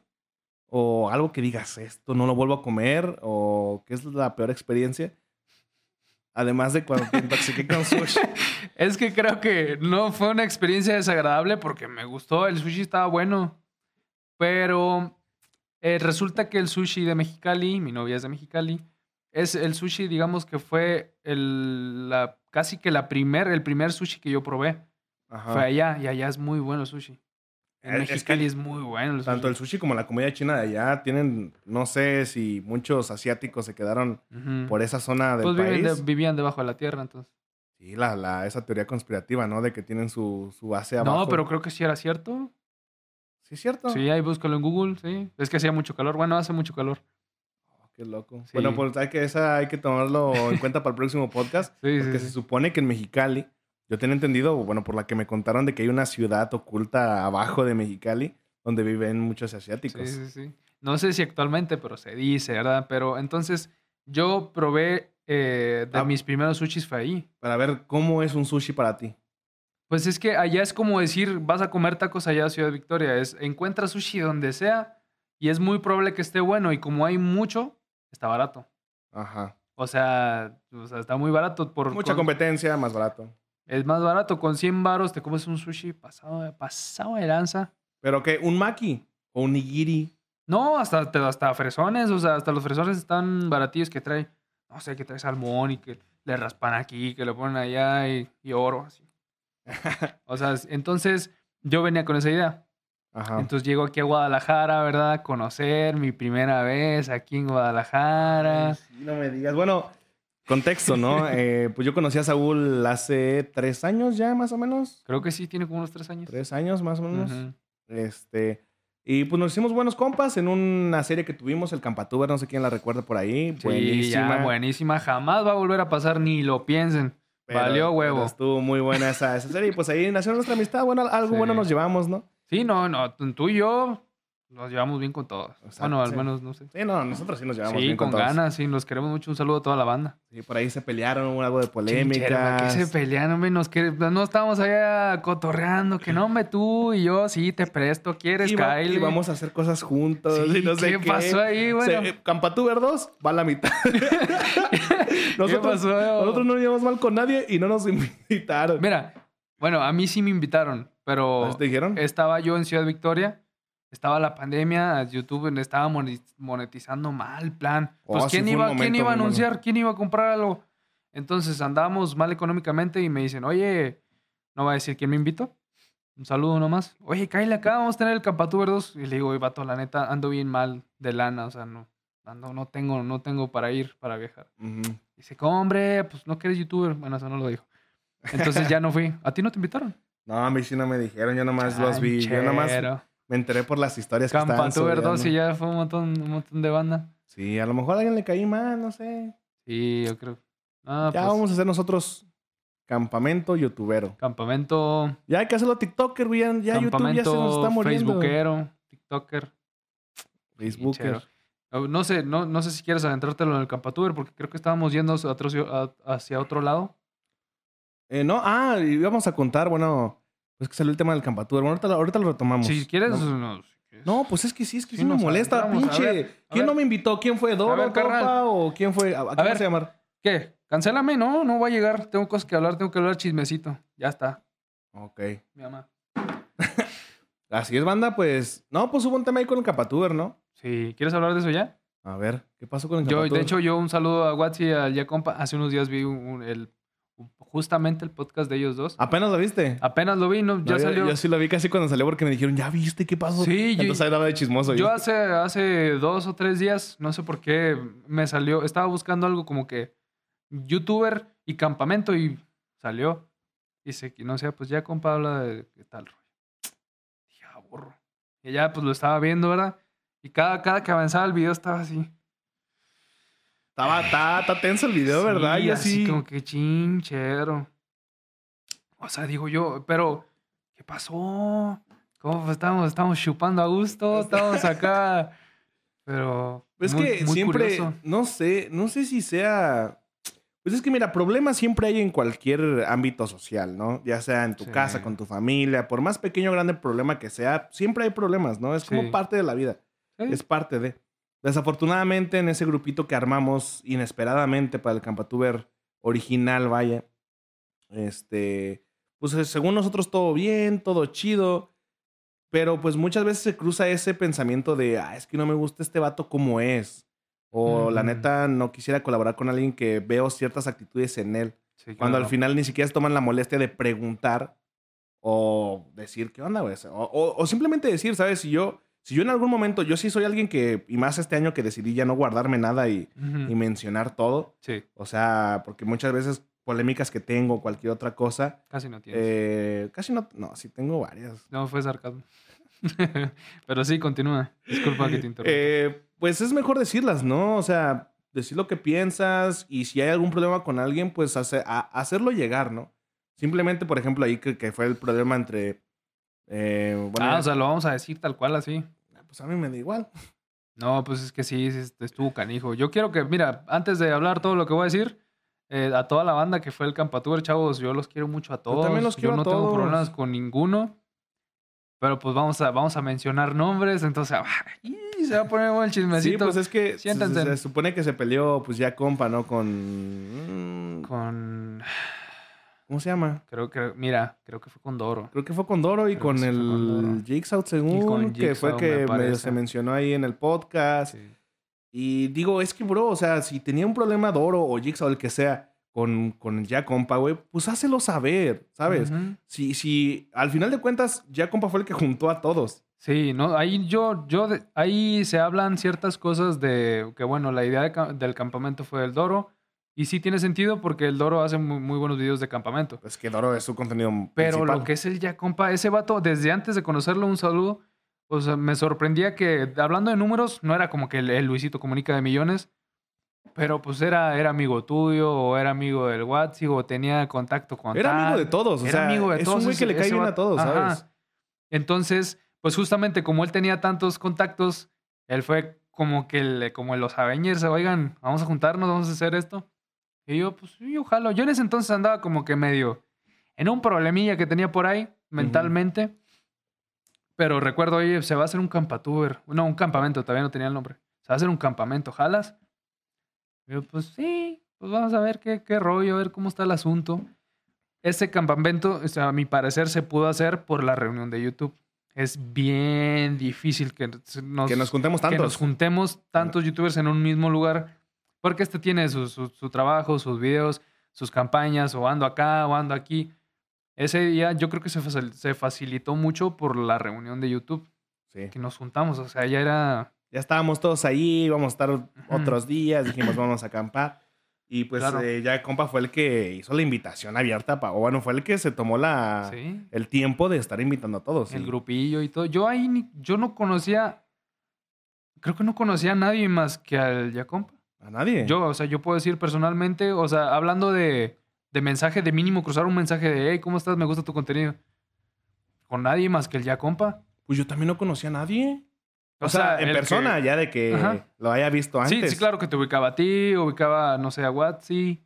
O algo que digas, esto no lo vuelvo a comer. O qué es la peor experiencia. Además de cuando te intoxiqué con sushi. Es que creo que no fue una experiencia desagradable porque me gustó, el sushi estaba bueno. Pero eh, resulta que el sushi de Mexicali, mi novia es de Mexicali, es el sushi, digamos que fue el, la, casi que la primer, el primer sushi que yo probé. Ajá. Fue allá y allá es muy bueno el sushi. En es Mexicali que es, muy bueno el. Tanto el sushi como la comida china de allá tienen, no sé si muchos asiáticos se quedaron por esa zona del Pues viven país. de- vivían debajo de la tierra, entonces. Sí, la, la, esa teoría conspirativa, ¿no? De que tienen su, su base abajo. No, pero creo que sí era cierto. Sí, es cierto. Sí, ahí búscalo en Google, sí. Es que hacía mucho calor. Bueno, hace mucho calor. Oh, qué loco. Sí. Bueno, pues hay que, esa hay que tomarlo en cuenta para el próximo podcast. Sí, sí, Porque sí. se supone que en Mexicali, yo tenía entendido, bueno, por la que me contaron de que hay una ciudad oculta abajo de Mexicali donde viven muchos asiáticos. Sí, sí, sí. No sé si actualmente, pero se dice, ¿verdad? Pero entonces yo probé eh, de Ah. mis primeros sushis fue ahí. Para ver cómo es un sushi para ti. Pues es que allá es como decir, vas a comer tacos allá a Ciudad Victoria. Es, encuentras sushi donde sea y es muy probable que esté bueno. Y como hay mucho, está barato. Ajá. O sea, o sea está muy barato. Por, Mucha con- competencia, más barato. Es más barato. Con 100 varos te comes un sushi pasado, de- pasado de lanza. Pero que un maki o un nigiri. No, hasta, hasta fresones. O sea, hasta los fresones están baratillos que trae. No sé, que trae salmón y que le raspan aquí, que le ponen allá y, y oro, así. O sea, entonces yo venía con esa idea. Ajá. Entonces llego aquí a Guadalajara, ¿verdad? A conocer mi primera vez aquí en Guadalajara. Ay, sí, no me digas. Bueno, contexto, ¿no? Eh, pues yo conocí a Saúl hace tres años ya, más o menos. Creo que sí, tiene como unos tres años. Tres años, más o menos. Este. Y pues nos hicimos buenos compas en una serie que tuvimos, el Campatuber, no sé quién la recuerda por ahí. Sí, buenísima. ya, buenísima. Jamás va a volver a pasar, ni lo piensen. Valió huevo. pero estuvo muy buena esa, esa serie. Y pues ahí nació nuestra amistad. Bueno, algo Sí. bueno nos llevamos, ¿no? Sí, no, no, tú y yo nos llevamos bien con todos. Exacto, bueno, al sí. menos, no sé. Sí, no, nosotros sí nos llevamos Sí, bien con, con, todos. ganas, sí, nos queremos mucho. Un saludo a toda la banda. Sí, por ahí se pelearon, hubo algo de Chinchera, ¿para polémica. qué se pelean, hombre? Nos que... No estábamos allá cotorreando, que no, hombre, tú y yo, sí, te presto, ¿quieres, Kyle? y vamos a hacer cosas juntos Sí, y no sé ¿qué qué. pasó ahí, bueno? Se- eh, Campatuber 2 va a la mitad. nosotros, pasó? nosotros no nos llevamos mal con nadie y no nos invitaron. Mira, bueno, a mí sí me invitaron, pero ¿Así te dijeron? estaba yo en Ciudad Victoria, estaba la pandemia, YouTube estaba monetizando mal, plan. Oh, Pues sí ¿quién iba, ¿quién momento iba a anunciar? ¿Quién iba a comprar algo? Entonces andábamos mal económicamente y me dicen, oye, no va a decir quién me invitó. Un saludo nomás. Oye, Kyle, acá vamos a tener el Campatuber 2. Y le digo, oye, vato, la neta, ando bien mal de lana, o sea, no, ando, no tengo, no tengo para ir, para viajar. Ujú. Dice, ¿cómo, hombre? Pues no que eres youtuber. Bueno, eso no lo dijo. Entonces ya no fui. ¿A ti no te invitaron? No, a mí sí no me dijeron, yo nomás los vi. Yo nomás Chanchero. Me enteré por las historias que estaban Campatuber 2 y subiendo. ya fue un montón, un montón de banda. Sí, a lo mejor a alguien le caí mal, no sé. Sí, yo creo. Ah, ya pues, vamos a hacer nosotros campamento youtubero. Campamento. Ya hay que hacerlo TikToker, güey. Ya, ya YouTube ya se nos está muriendo. Facebookero, TikToker. Facebooker. No sé, no, no sé si quieres adentrártelo en el Campatuber porque creo que estábamos yendo hacia otro, hacia otro lado. Eh, no, ah, y íbamos a contar, bueno, pues que salió el tema del campatuber. Bueno, ahorita, lo- ahorita lo retomamos. Si quieres, No, pues es que sí, es que sí, Sí, me molesta. A pinche. ver, a ¿Quién no me invitó? ¿Quién fue? ¿Doro, compa? ¿O quién fue? ¿A, a quién ver. a llamar? ¿Qué? Cancélame, no, no voy a llegar. Tengo cosas que hablar, tengo que hablar chismecito. Ya está, Ok. mi mamá. Así es, banda, pues. No, pues hubo un tema ahí con el campatuber, ¿no? Sí, ¿quieres hablar de eso ya? A ver, ¿qué pasó con el Yo, campatuber? de hecho, yo un saludo a Watsi y al Ya Compa. Hace unos días vi un- un- el, justamente el podcast de ellos dos. ¿Apenas lo viste? Apenas lo vi, ¿no? No, Ya yo, salió. yo sí lo vi casi cuando salió porque me dijeron, ¿ya viste qué pasó? Sí, yo- Entonces hablaba de chismoso. Yo hace, hace dos o tres días, no sé por qué, me salió, estaba buscando algo como que youtuber y campamento y salió. Dice que no sé, pues ya compa habla de qué tal rollo. Dije, ah, burro. Y ya pues lo estaba viendo, ¿verdad? Y cada, cada que avanzaba el video estaba así. Estaba, está, está tenso el video, ¿verdad? Y así así. como que chinchero. O sea, digo yo, pero ¿qué pasó? ¿Cómo estamos, estamos chupando a gusto? Estamos acá. Pero. Es muy- que muy siempre, curioso. no sé, no sé si sea... Pues es que mira, problemas siempre hay en cualquier ámbito social, ¿no? Ya sea en tu Sí. casa, con tu familia, por más pequeño o grande problema que sea, siempre hay problemas, ¿no? Es Sí. como parte de la vida, Sí. es parte de... Desafortunadamente en ese grupito que armamos inesperadamente para el Campatuber original, vaya, este, pues eh, según nosotros todo bien, todo chido, pero pues muchas veces se cruza ese pensamiento de, ah, es que no me gusta este vato como es. O la neta no quisiera colaborar con alguien que veo ciertas actitudes en él. Sí, Cuando al final ni siquiera se toman la molestia de preguntar o decir, ¿qué onda, güey? O, o- o simplemente decir, ¿sabes? Si yo, si yo en algún momento, yo sí soy alguien que, y más este año que decidí ya no guardarme nada y, y mencionar todo. Sí. O sea, porque muchas veces polémicas que tengo, cualquier otra cosa. Casi no tienes. Eh, casi no, no, sí tengo varias. No, fue sarcasmo. Pero sí, continúa. Disculpa que te interrumpa. Eh, pues es mejor decirlas, ¿no? O sea, decir lo que piensas y si hay algún problema con alguien, pues hace- a- hacerlo llegar, ¿no? Simplemente, por ejemplo, ahí que, que fue el problema entre... eh, bueno, ah, o sea, lo vamos a decir tal cual así. pues a mí me da igual. No, pues es que sí, sí, estuvo canijo. Yo quiero que, mira, antes de hablar todo lo que voy a decir, eh, a toda la banda que fue el Campatour, chavos, yo los quiero mucho a todos. también los quiero a no tengo todos. problemas con ninguno. Pero pues vamos a, vamos a mencionar nombres, entonces ay, se va a poner bueno el Sí, chismecito. pues es que se, se supone que se peleó, pues ya compa, ¿no? Con... mm, Con, ¿Cómo se llama? creo que, mira, creo que fue con Doro. Creo que fue con Doro y Creo con el. Jigsaw, según, con que fue que me parece. se mencionó ahí en el podcast. Sí. Y digo, es que, bro, o sea, si tenía un problema Doro o Jigsaw, el que sea, con, con ya compa, güey, pues hácelo saber, ¿sabes? Ujú. Si, si al final de cuentas, ya compa fue el que juntó a todos. Sí, no, ahí yo, yo, ahí se hablan ciertas cosas de que, bueno, la idea de del campamento fue el Doro. Y sí tiene sentido porque el Doro hace muy, muy buenos videos de campamento. Pues que Doro es su contenido Pero principal. lo que es el ya compa, ese vato, desde antes de conocerlo, un saludo. O sea, me sorprendía que, hablando de números, no era como que el, el Luisito comunica de millones. Pero pues era, era amigo tuyo, o era amigo del WhatsApp, o tenía contacto con Era amigo de todos, o Era sea, amigo de es todos. un güey que le cae bien a todos, Ajá. ¿sabes? Entonces, pues justamente como él tenía tantos contactos, él fue como que le, como los Avengers, oigan, vamos a juntarnos, vamos a hacer esto. Y yo, pues sí, ojalá. Yo en ese entonces andaba como que medio en un problemilla que tenía por ahí mentalmente. Pero recuerdo, oye, se va a hacer un campatuber. No, un campamento, todavía no tenía el nombre. Se va a hacer un campamento, ¿jalas? Y yo, pues sí, pues vamos a ver qué, qué rollo, a ver cómo está el asunto. Ese campamento, o sea, a mi parecer, se pudo hacer por la reunión de YouTube. Es bien difícil que nos, que nos juntemos que nos tantos. juntemos tantos youtubers en un mismo lugar. Porque este tiene su, su- su trabajo, sus videos, sus campañas, o ando acá, o ando aquí. Ese día yo creo que se, facil- se facilitó mucho por la reunión de YouTube, Sí. que nos juntamos. O sea, ya era... Ya estábamos todos ahí, íbamos a estar otros días, dijimos vamos a acampar. Y pues Claro. eh, ya compa fue el que hizo la invitación abierta, o bueno, fue el que se tomó la, Sí, el tiempo de estar invitando a todos. el grupillo y todo. Yo ahí, ni- yo no conocía... Creo que no conocía a nadie más que al Yacompa. A nadie. Yo, o sea, yo puedo decir personalmente, o sea, hablando de, de mensaje, de mínimo cruzar un mensaje de, hey, ¿cómo estás? Me gusta tu contenido. Con nadie más que el ya compa. Pues yo también no conocía a nadie. O, O sea, sea, en persona, que- ya de que Ajá. lo haya visto antes. Sí, sí, claro que te ubicaba a ti, ubicaba, no sé, a Watsi.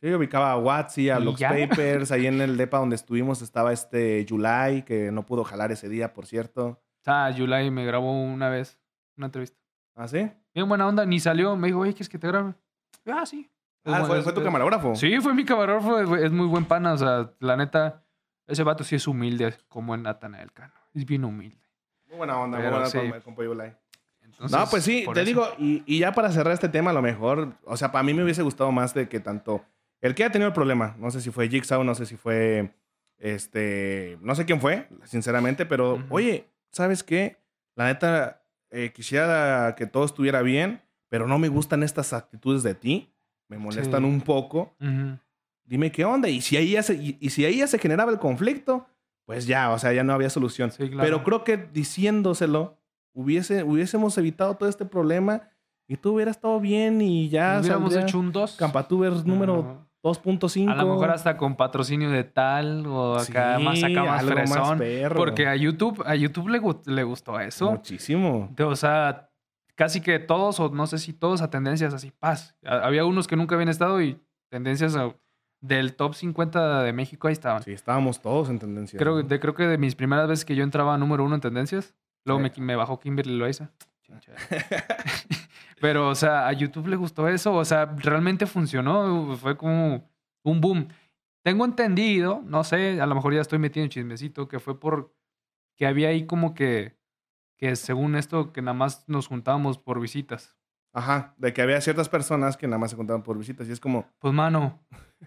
Sí, ubicaba a Watsi, a ¿Y Lux ya? Papers. Ahí en el depa donde estuvimos estaba este July, que no pudo jalar ese día, por cierto. Ah, Yulai me grabó una vez una entrevista. ¿Ah, sí? Bien buena onda, ni salió. Me dijo, oye, ¿quieres que te grabe? Ah, sí. Ah, fue, tu es- camarógrafo. Sí, fue mi camarógrafo. Es, es muy buen pana. O sea, la neta, ese vato sí es humilde, como en Natanael Cano. Es bien humilde. Muy buena onda, muy buena sí. onda, July. Entonces, no, pues sí, te eso. digo, y, y ya para cerrar este tema, a lo mejor, o sea, para mí me hubiese gustado más de que tanto el que haya tenido el problema, no sé si fue Jigsaw, no sé si fue, este, no sé quién fue, sinceramente, pero, oye, ¿sabes qué? La neta, eh, quisiera que todo estuviera bien, pero no me gustan estas actitudes de ti, me molestan Sí. un poco, dime qué onda, y si ahí ya se, y, y si ahí ya se generaba el conflicto, pues ya, o sea, ya no había solución. Sí, claro. Pero creo que diciéndoselo, hubiese, hubiésemos evitado todo este problema y tú hubieras estado bien y ya Hubiéramos saldría hecho un 2. Campatubers número. 2.5. A lo mejor hasta con patrocinio de tal o acá Sí, más acá más fresón. porque a YouTube, a YouTube le, le gustó eso. Muchísimo. O sea, casi que todos, o no sé si todos, a tendencias así, paz. Había unos que nunca habían estado y tendencias a- del top 50 de México ahí estaban. Sí, estábamos todos en tendencia. Creo, ¿no? de, creo que de mis primeras veces que yo entraba a número uno en tendencias, luego Sí. me, me bajó Kimberly Loaiza. Pero, o sea, a YouTube le gustó eso. O sea, realmente funcionó. Fue como un boom. Tengo entendido, no sé, a lo mejor ya estoy metiendo chismecito, que fue por que había ahí como que, que según esto, que nada más nos juntábamos por visitas. Ajá, de que había ciertas personas que nada más se contaban por visitas y es como, Pues, mano,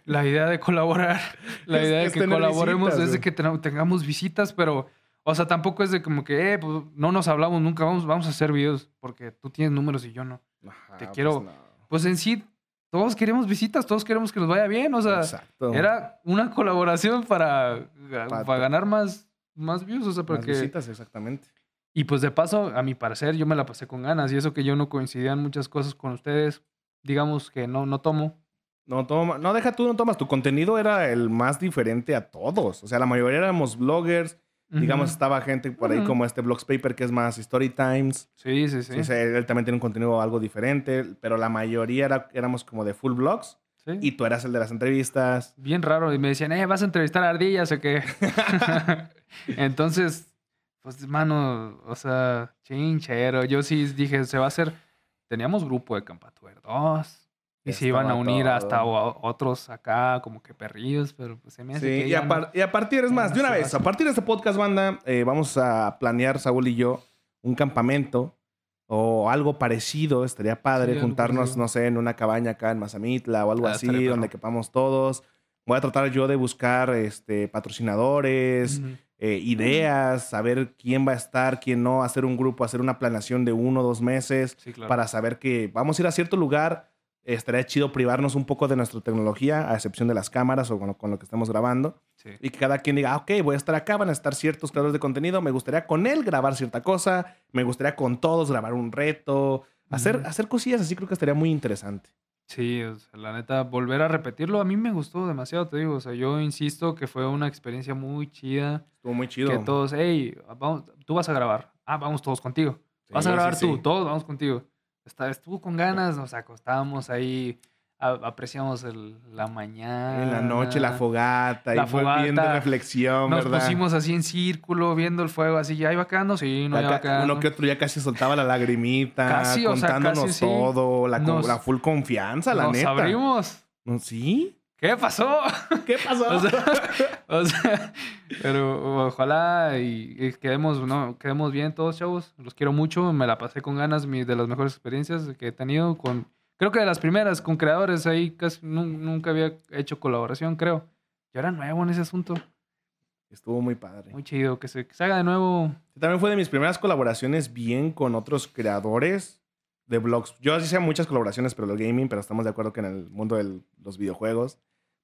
la idea de colaborar, la Es- idea de que colaboremos visitas, es de que ten- tengamos visitas, pero, o sea, tampoco es de como que, eh, pues no nos hablamos nunca, vamos, vamos a hacer videos, porque tú tienes números y yo no. "Ajá, Te pues quiero- no". Pues en sí, todos queremos visitas, todos queremos que nos vaya bien. O sea, Exacto. era una colaboración para, Pa- para ganar más, más views. O sea, Las porque... visitas, exactamente. Y pues de paso, a mi parecer, yo me la pasé con ganas. Y eso que yo no coincidía en muchas cosas con ustedes, digamos que no, no tomo. No, toma, no, deja tú, no tomas. Tu contenido era el más diferente a todos. O sea, la mayoría éramos bloggers. Digamos, estaba gente por ahí como este Blogs Paper, que es más Story Times. Sí, sí, sí. Sí, o sea, él también tiene un contenido algo diferente, pero la mayoría era- éramos como de full blogs. sí. Y tú eras el de las entrevistas. Bien raro. Y me decían, eh, vas a entrevistar a ardillas o qué. Entonces, pues, mano, o sea, chinchero. Yo sí dije, se va a hacer. Teníamos grupo de Campatuer 2. Y se iban a unir hasta todo. o- otros acá, como que perrillos, pero pues se me hace Sí, que y a, no- par- y a partir, es más, de una vez, a partir de este podcast, banda, eh, vamos a planear, Saúl y yo, un campamento o algo parecido. Estaría padre Sí, juntarnos, no sé, en una cabaña acá en Mazamitla o algo Ah, así, donde quepamos todos. Voy a tratar yo de buscar este, patrocinadores, Ujú. eh, ideas, saber quién va a estar, quién no, hacer un grupo, hacer una planeación de uno o dos meses Sí, claro. para saber que vamos a ir a cierto lugar. Estaría chido privarnos un poco de nuestra tecnología, a excepción de las cámaras o con lo, con lo que estamos grabando. Sí. Y que cada quien diga, ah, ok, voy a estar acá, van a estar ciertos creadores de contenido, me gustaría con él grabar cierta cosa, me gustaría con todos grabar un reto, hacer, hacer cosillas así creo que estaría muy interesante. Sí, o sea, la neta, volver a repetirlo, a mí me gustó demasiado, te digo. O sea, yo insisto que fue una experiencia muy chida. Estuvo muy chido. Que todos, hey, vamos, tú vas a grabar. Ah, vamos todos contigo. Vas a grabar sí, tú, todos vamos contigo. Está- estuvo con ganas, nos acostábamos ahí, a- apreciamos el- la mañana. En la noche, la fogata, La y fue bien de fogata. reflexión, Nos ¿verdad? pusimos así en círculo, viendo el fuego, así, ¿ya iba quedando? Sí, no, Acá, quedando. uno que otro ya casi soltaba la lagrimita, Casi, o sea, contándonos sí. todo, la, Nos- la full confianza, la Nos neta. abrimos. ¿No? ¿Sí? ¿Qué pasó? ¿Qué pasó? O sea, o sea, pero ojalá y, y quedemos, no, quedemos bien todos, chavos. Los quiero mucho. Me la pasé con ganas, mi, de las mejores experiencias que he tenido con, creo que de las primeras, con creadores ahí casi nun- nunca había hecho colaboración, creo. Yo era nuevo en ese asunto. Estuvo muy padre. Muy chido, que se, que se haga de nuevo. También fue de mis primeras colaboraciones bien con otros creadores de blogs. Yo hice muchas colaboraciones, pero lo gaming, pero estamos de acuerdo que en el mundo de los videojuegos.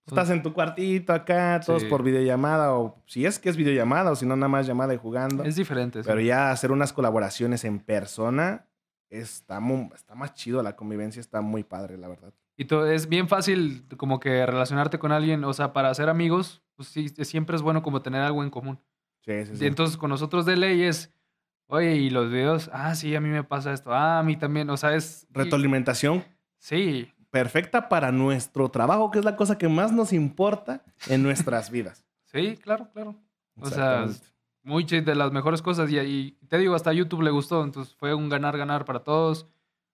Son- Estás en tu cuartito acá, todos Sí. por videollamada, o si es que es videollamada, o si no, nada más llamada y jugando. Es diferente. sí. Pero ya hacer unas colaboraciones en persona está, mu- está más chido, la convivencia está muy padre, la verdad. Y to- es bien fácil como que relacionarte con alguien, o sea, para hacer amigos, pues sí, siempre es bueno como tener algo en común. Sí, sí, sí. Y entonces con nosotros de ley es, oye, y los videos, ah, sí, a mí me pasa esto, ah, a mí también, o sea, es... Retroalimentación Sí, perfecta para nuestro trabajo, que es la cosa que más nos importa en nuestras vidas. sí, claro, claro. O sea, muy chi- de las mejores cosas y, y te digo, hasta a YouTube le gustó, entonces fue un ganar-ganar para todos.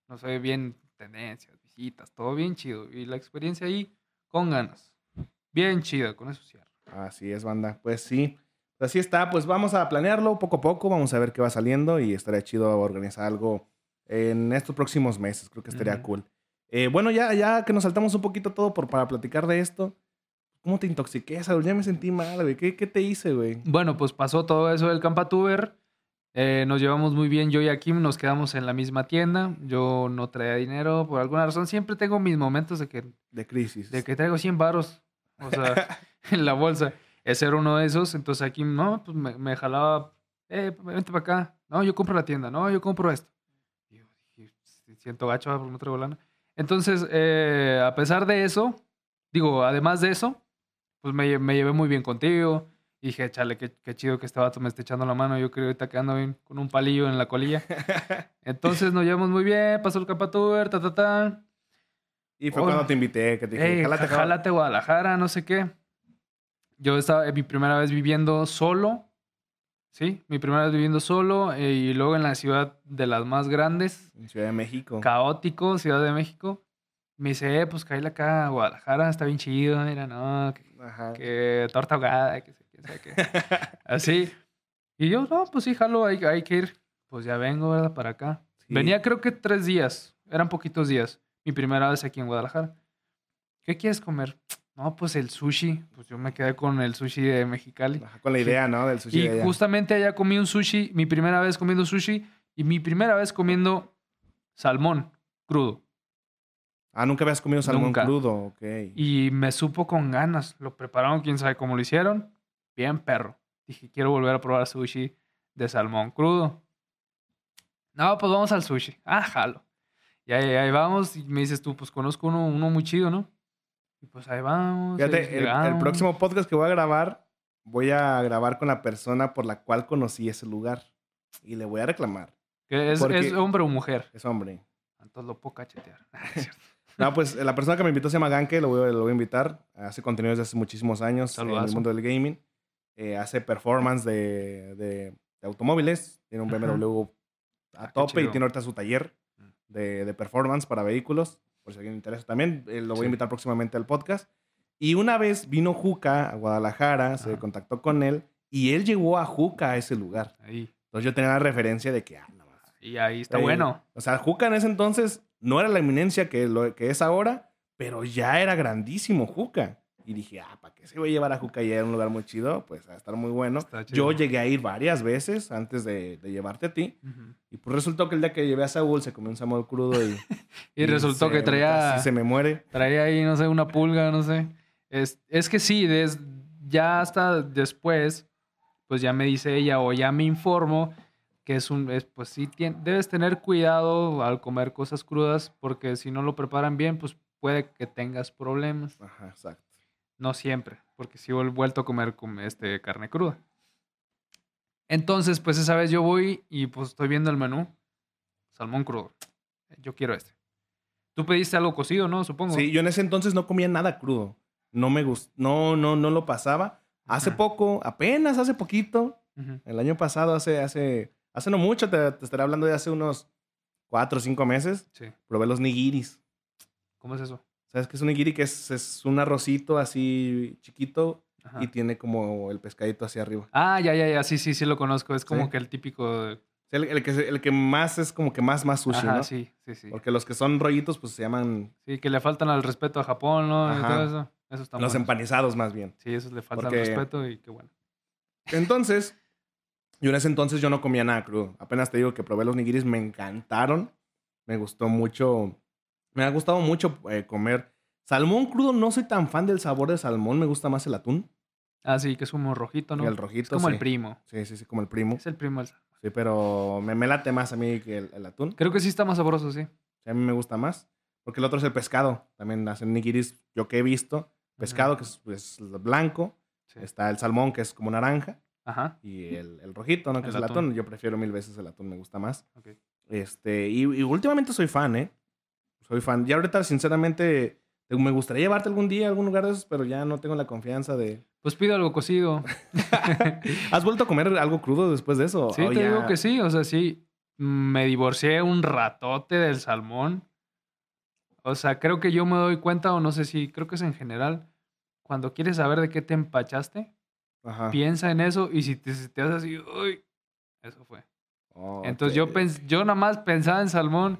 No sé, bien tendencias, visitas, todo bien chido. Y la experiencia ahí, con ganas. Bien chida, con eso cierro. Así es, banda. Pues sí. Pues así está. Pues vamos a planearlo poco a poco. Vamos a ver qué va saliendo y estaría chido organizar algo en estos próximos meses. Creo que estaría cool. Eh, bueno, ya, ya que nos saltamos un poquito todo por, para platicar de esto. ¿Cómo te intoxiqué, Saúl? Ya me sentí mal, güey. ¿Qué, qué te hice, güey? Bueno, pues pasó todo eso del Campatuber. Eh, nos llevamos muy bien yo y Akim, nos quedamos en la misma tienda. Yo no traía dinero por alguna razón. Siempre tengo mis momentos de que, De crisis. de que traigo 100 varos, o sea, en la bolsa. Ese era uno de esos. Entonces Akim, no, pues me, me jalaba, eh, vente para acá. No, yo compro la tienda. No, yo compro esto. Y yo dije, siento gacho no traigo lana. Entonces, eh, a pesar de eso, digo, además de eso, pues me, lle- me llevé muy bien contigo. Y dije, chale, qué, qué chido que este vato me esté echando la mano. Yo creo que ahorita que ando bien con un palillo en la colilla. Entonces nos llevamos muy bien, pasó el capatuber, ta, ta, ta. y fue cuando te invité, que te dije, Ey, jálate. Guadalajara, no sé qué. Yo estaba mi primera vez viviendo solo. Sí, mi primera vez viviendo solo. eh, y luego en la ciudad de las más grandes, En Ciudad de México. caótico, Ciudad de México. Me dice, eh, pues cállate acá a Guadalajara, está bien chido. Mira, no, que que torta ahogada, que sé quién sabe qué. Así. Y yo, no, pues sí, jalo, hay, hay que ir. Pues ya vengo, ¿verdad? Para acá. Sí. Venía creo que tres días, eran poquitos días. Mi primera vez aquí en Guadalajara. ¿Qué quieres comer? No, pues el sushi. Pues yo me quedé con el sushi de Mexicali. Ajá, Con la idea, ¿no? Del sushi Y de allá. justamente allá comí un sushi, mi primera vez comiendo sushi y mi primera vez comiendo salmón crudo. Ah, nunca habías comido salmón Nunca. crudo, ok. Y me supo con ganas. Lo prepararon, quién sabe cómo lo hicieron. Bien perro. Dije, quiero volver a probar sushi de salmón crudo. No, pues vamos al sushi. Ah, jalo. Y ahí, ahí vamos. Y me dices tú, pues conozco uno, uno muy chido, ¿no? Y pues ahí vamos. Fíjate, el, el próximo podcast que voy a grabar, voy a grabar con la persona por la cual conocí ese lugar. Y le voy a reclamar. ¿Que ¿Es, ¿Es hombre o mujer? Es hombre. Entonces lo puedo cachetear. No, pues la persona que me invitó se llama Ganke, lo voy, a- lo voy a invitar. Hace contenido desde hace muchísimos años en el Saludazo. mundo del gaming. Eh, hace performance de, de- de automóviles. Tiene un Ajá. BMW a Ah, tope y tiene ahorita su taller Mm. de, de performance para vehículos. Por si alguien le interesa también, eh, lo voy Sí. a invitar próximamente al podcast. Y una vez vino Juca a Guadalajara, se Ajá. contactó con él y él llevó a Juca a ese lugar. Ahí. Entonces yo tenía la referencia de que, ah, no más. Y ahí está Eh, bueno. O sea, Juca en ese entonces no era la eminencia que, lo, que es ahora, pero ya era grandísimo Juca. Y dije, ah, ¿para qué se voy a llevar a Juca? Ya era un lugar muy chido, pues va a estar muy bueno. Yo llegué a ir varias veces antes de, de llevarte a ti. Y pues resultó que el día que llevé a Saúl se comió un salmón crudo y... Y resultó se- que traía... casi se me muere. Traía ahí, no sé, una pulga, no sé. Es, es que sí, des- ya hasta después, pues ya me dice ella o ya me informo que es un, es, pues sí, tien- debes tener cuidado al comer cosas crudas porque si no lo preparan bien, pues puede que tengas problemas. Ajá, exacto. No siempre, porque sí he vuelto a comer com- este, carne cruda. Entonces, pues esa vez yo voy y pues estoy viendo el menú. Salmón crudo. Yo quiero este. Tú pediste algo cocido, ¿no? Supongo. Sí, yo en ese entonces no comía nada crudo. No me gustó, no, no, no lo pasaba. Hace poco, apenas hace poquito, el año pasado, hace, hace, hace no mucho, te, te estaré hablando de hace unos cuatro o cinco meses, Sí. probé los nigiris. ¿Cómo es eso? ¿Sabes qué es un nigiri? Que es, es un arrocito así chiquito Ajá. y tiene como el pescadito hacia arriba. Ah, ya, ya, ya, sí, sí, sí lo conozco. Es como Sí. que el típico... El, el que, el que más es como que más, más sushi, Ajá, ¿no? sí, sí, sí. Porque los que son rollitos, pues se llaman Sí, que le faltan al respeto a Japón, ¿no? Y Ajá. todo eso. Eso está los empanizados más bien. Sí, esos le falta Porque- al respeto y qué bueno. Entonces, yo en ese entonces yo no comía nada crudo. Apenas te digo que probé los nigiris, me encantaron. Me gustó mucho. Me ha gustado mucho eh, comer. Salmón crudo, no soy tan fan del sabor del salmón, me gusta más el atún. Ah, sí, que es como rojito, ¿no? Y el rojito. es como sí. el primo. Sí, sí, sí, como el primo. Es el primo del salmón. Sí, pero me, me late más a mí que el, el atún. Creo que sí está más sabroso, sí. Sí, a mí me gusta más. Porque el otro es el pescado. También hacen nigiris, yo que he visto. Pescado, que es pues, blanco. Sí. Está el salmón, que es como naranja. Ajá. Y el, el rojito, ¿no? Que El es el atún. atún. Yo prefiero mil veces el atún, me gusta más. ok. Este, y, y últimamente soy fan, ¿eh? Soy fan. Ya ahorita, sinceramente, te- me gustaría llevarte algún día a algún lugar de esos, pero ya no tengo la confianza de... Pues pido algo cocido. ¿Has vuelto a comer algo crudo después de eso? Sí, ¿O te ya- digo que sí. O sea, sí. Me divorcié un ratote del salmón. O sea, creo que yo me doy cuenta, o no sé si, creo que es en general. Cuando quieres saber de qué te empachaste, Ajá. piensa en eso y si te, si te haces así, uy, eso fue. Oh, Entonces yo, pens- yo nada más pensaba en salmón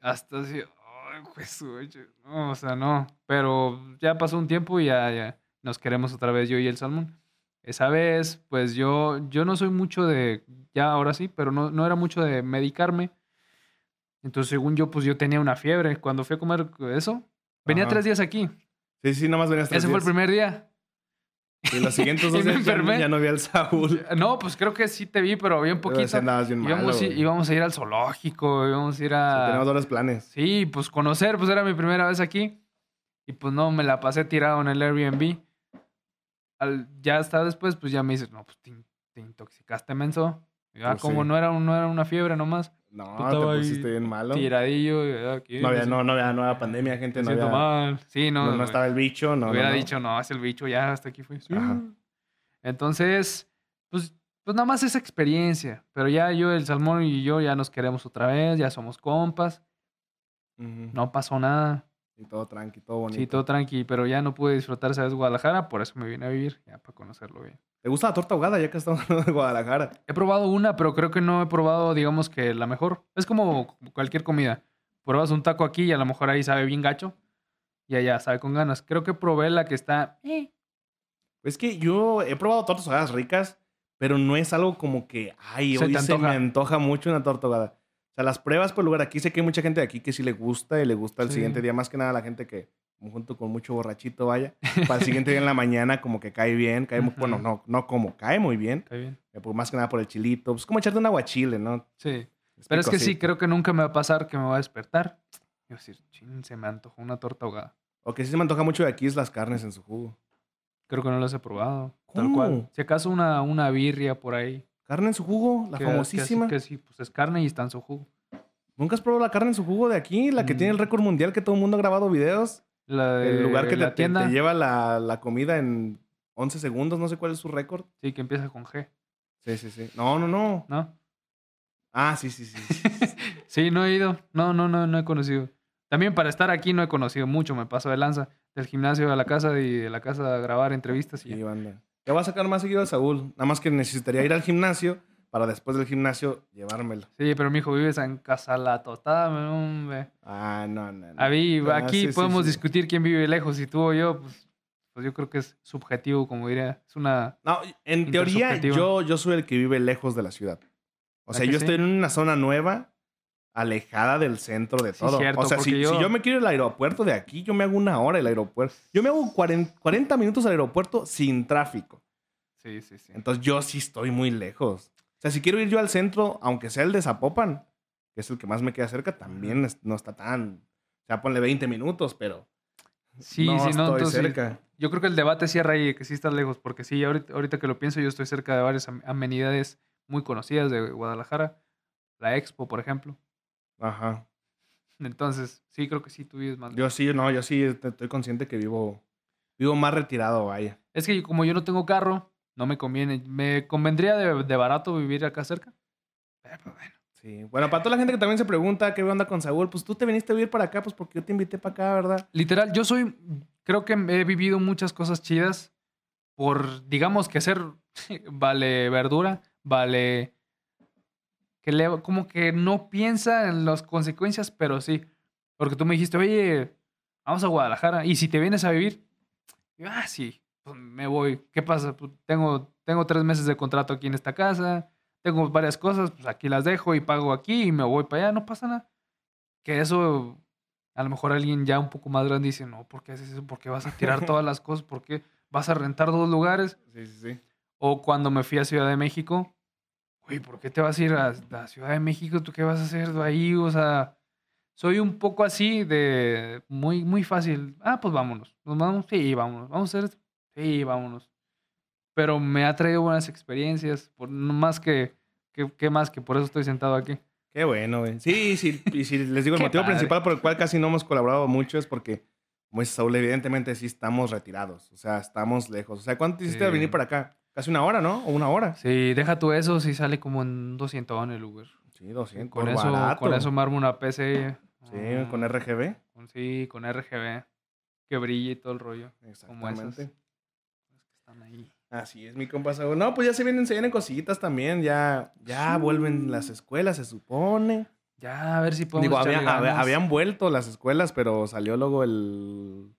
hasta así, pues, no, o sea, no. Pero ya pasó un tiempo y ya, ya nos queremos otra vez yo y el salmón. Esa vez, pues yo, yo no soy mucho de, ya ahora sí, pero no, no era mucho de medicarme. Entonces, según yo, pues yo tenía una fiebre. Cuando fui a comer eso, venía Ajá. tres días aquí. Sí, sí, nomás venías tres Ese fue el días. primer día. Y los siguientes dos días ya, ya no vi al Saúl. No, pues creo que sí te vi, pero bien Pero poquito. andabas bien malo, Íbamos, a- güey. íbamos a ir al zoológico, íbamos a ir a... teníamos dobles planes. Sí, pues conocer, pues era mi primera vez aquí. Y pues no, me la pasé tirado en el Airbnb. Al, ya hasta después, pues ya me dices, no, pues te, in- te intoxicaste, menso. Y, ah, Pues como sí. no, era, no era una fiebre nomás. No, te pusiste bien malo. Tiradillo. y, aquí, No había, no, no había nueva pandemia, gente. No, siento había, mal. Sí, no. no, no estaba el bicho. No, hubiera no, no. dicho, no, es el bicho, ya hasta aquí fue. Ajá. Entonces, pues, pues nada más esa experiencia. Pero ya yo, el salmón y yo ya nos queremos otra vez, ya somos compas. No pasó nada. Y todo tranqui, todo bonito. Sí, todo tranqui, pero ya no pude disfrutar esa vez Guadalajara, por eso me vine a vivir, ya para conocerlo bien. ¿Te gusta la torta ahogada ya que estamos hablando de Guadalajara? He probado una, pero creo que no he probado, digamos que la mejor. Es como cualquier comida. Pruebas un taco aquí y a lo mejor ahí sabe bien gacho y allá sabe con ganas. Creo que probé la que está... eh, Es que yo he probado tortas ahogadas ricas, pero no es algo como que, ay, Se hoy se me antoja. mucho una torta ahogada. sea, las pruebas por lugar, aquí sé que hay mucha gente de aquí que sí le gusta y le gusta el Sí. siguiente día, más que nada la gente que junto con mucho borrachito vaya, para el siguiente día en la mañana como que cae bien, cae muy, bueno, no, no como, cae muy bien, Está bien. eh, pues más que nada por el chilito, pues como echarte un aguachile, ¿no? Sí. Pero es que sí, creo que nunca me va a pasar que me va a despertar. Y voy a decir, chin, se me antojó una torta ahogada. O que sí se me antoja mucho de aquí es las carnes en su jugo. Creo que no las he probado. Tal cual. Si acaso una, una birria por ahí. Carne en su jugo, la que- que famosísima. Que, sí, pues es carne y está en su jugo. ¿Nunca has probado la carne en su jugo de aquí? La que Mm. tiene el récord mundial que todo el mundo ha grabado videos. La de el lugar que la te, tienda. te lleva la, la comida en 11 segundos, no sé cuál es su récord. Sí, que empieza con G, Sí, sí, sí. No, no, no. ¿no? Ah, sí, sí, sí. sí. sí, no he ido. No, no, no, no he conocido. También para estar aquí no he conocido mucho. Me paso de lanza del gimnasio a la casa y de la casa a grabar entrevistas y ya. banda. Te voy a sacar más seguido a Saúl. Nada más que necesitaría ir al gimnasio para después del gimnasio llevármelo. Sí, pero mi hijo vives en casa la totada, hombre. Ah, no, no. no. A mí, Ah, aquí sí, podemos sí. discutir quién vive lejos, si tú o yo, pues, pues yo creo que es subjetivo, como diría. Es una... No, en teoría yo, yo soy el que vive lejos de la ciudad. O ¿A sea, yo estoy en una zona nueva, alejada del centro de todo. cierto, o sea, yo- si yo me quiero ir al aeropuerto de aquí, yo me hago una hora el aeropuerto. Yo me hago 40, 40 minutos al aeropuerto sin tráfico. Sí, sí, sí. Entonces yo sí estoy muy lejos. Sea, si quiero ir yo al centro, aunque sea el de Zapopan, que es el que más me queda cerca, también es- no está tan... O sea, ponle 20 minutos, pero... Sí, no sí, no, estoy entonces, cerca. Yo creo que el debate cierra ahí, que sí estás lejos, porque sí, ahorita, ahorita que lo pienso, yo estoy cerca de varias am- amenidades muy conocidas de Guadalajara. La Expo, por ejemplo. Ajá. Entonces, sí, creo que sí, tú vives más Yo sí, no, yo sí estoy consciente que vivo... Vivo más retirado, vaya. Es que como yo no tengo carro, no me conviene. Me convendría de, de barato vivir acá cerca. Pero pues bueno. Sí. Bueno, para toda la gente que también se pregunta qué onda con Saúl, pues tú te viniste a vivir para acá, pues porque yo te invité para acá, ¿verdad? Literal, yo soy, creo que he vivido muchas cosas chidas por, digamos que ser, vale verdura, vale, que le, como que no piensa en las consecuencias, pero sí. Porque tú me dijiste, oye, vamos a Guadalajara, y si te vienes a vivir, yo, ah, sí, pues me voy. ¿Qué pasa? Pues tengo, tengo tres meses de contrato aquí en esta casa, tengo varias cosas, pues aquí las dejo y pago aquí y me voy para allá, no pasa nada. Que eso, a lo mejor alguien ya un poco más grande dice, no, ¿por qué haces eso? ¿Por qué vas a tirar todas las cosas? ¿Por qué vas a rentar dos lugares? Sí, sí, sí. O cuando me fui a Ciudad de México, güey, ¿por qué te vas a ir a, a Ciudad de México? ¿Tú qué vas a hacer ahí? O sea, soy un poco así de muy, muy fácil. Ah, pues vámonos. Nos vamos, sí, vámonos. Vamos a hacer esto. Sí, vámonos. Pero me ha traído buenas experiencias, por, no más que, que, que más que por eso estoy sentado aquí. Qué bueno, güey. Sí, sí, y si les digo, el motivo padre. principal por el cual casi no hemos colaborado mucho es porque, como dice Saúl, evidentemente sí estamos retirados. O sea, estamos lejos. O sea, ¿cuánto hiciste Sí. de venir para acá? Casi una hora, ¿no? O una hora. Sí, deja tú eso, si sale como en 200 en el Uber. Sí, 200. Con eso, barato. con eso me armo una PC. Sí, ah, con RGB. con- Sí, con RGB. Que brille y todo el rollo. Como esas. Ahí. Así es, mi compa Saúl. No, pues ya se vienen, se vienen cositas también. Ya, ya Sí. vuelven las escuelas, se supone. Ya, a ver si podemos Digo, había- habían vuelto las escuelas, pero salió luego el,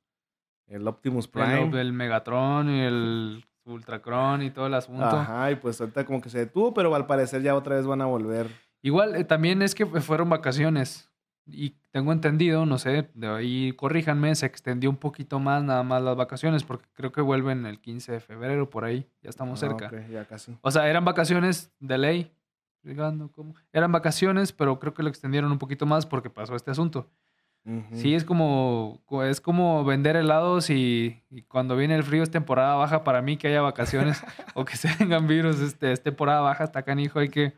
el Optimus Prime. El, el Megatron y el Ultracron y todo el asunto. Ajá, y pues ahorita como que se detuvo, pero al parecer ya otra vez van a volver. Igual, eh, también es que fueron vacaciones. Y tengo entendido, no sé, de ahí corríjanme, se extendió un poquito más nada más las vacaciones, porque creo que vuelven el 15 de febrero, por ahí, ya estamos Ah, cerca. ok, ya casi. O sea, eran vacaciones de ley. ¿cómo? Eran vacaciones, pero creo que lo extendieron un poquito más porque pasó este asunto. Sí, es como, co- es como vender helados y, y cuando viene el frío es temporada baja para mí que haya vacaciones o que se vengan virus, este, es temporada baja hasta canijo, hay que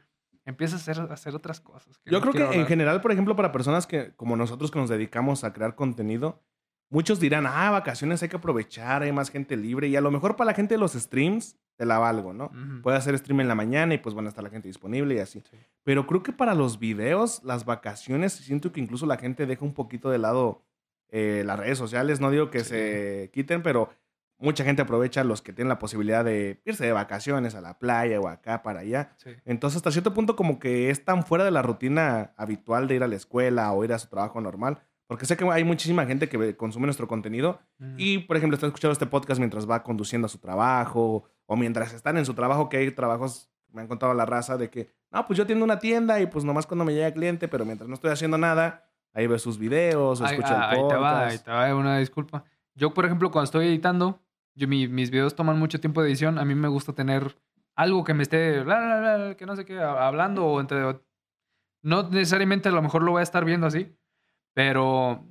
empieza a hacer, a hacer otras cosas. Yo no creo que en general, por ejemplo, para personas que, como nosotros que nos dedicamos a crear contenido, muchos dirán, ah, vacaciones hay que aprovechar, hay más gente libre. Y a lo mejor para la gente de los streams te la valgo, ¿no? Ujú. Puede hacer stream en la mañana y pues van a estar la gente disponible y así. Sí. Pero creo que para los videos, las vacaciones, siento que incluso la gente deja un poquito de lado eh, las redes sociales. No digo que Sí. se quiten, pero mucha gente aprovecha los que tienen la posibilidad de irse de vacaciones a la playa o acá para allá. Sí. Entonces, hasta cierto punto, como que es tan fuera de la rutina habitual de ir a la escuela o ir a su trabajo normal. Porque sé que hay muchísima gente que consume nuestro contenido Ujú. y, por ejemplo, está escuchando este podcast mientras va conduciendo a su trabajo o mientras están en su trabajo, que hay trabajos, me han contado la raza, de que no, pues yo tengo una tienda y pues nomás cuando me llega cliente, pero mientras no estoy haciendo nada, ahí ve sus videos, o escucha ah, el ahí te va, podcast. ahí te va una disculpa. Yo, por ejemplo, cuando estoy editando, yo, mi- mis videos toman mucho tiempo de edición. A mí me gusta tener algo que me esté, bla, que no sé qué, hablando o entre... No necesariamente a lo mejor lo voy a estar viendo así, pero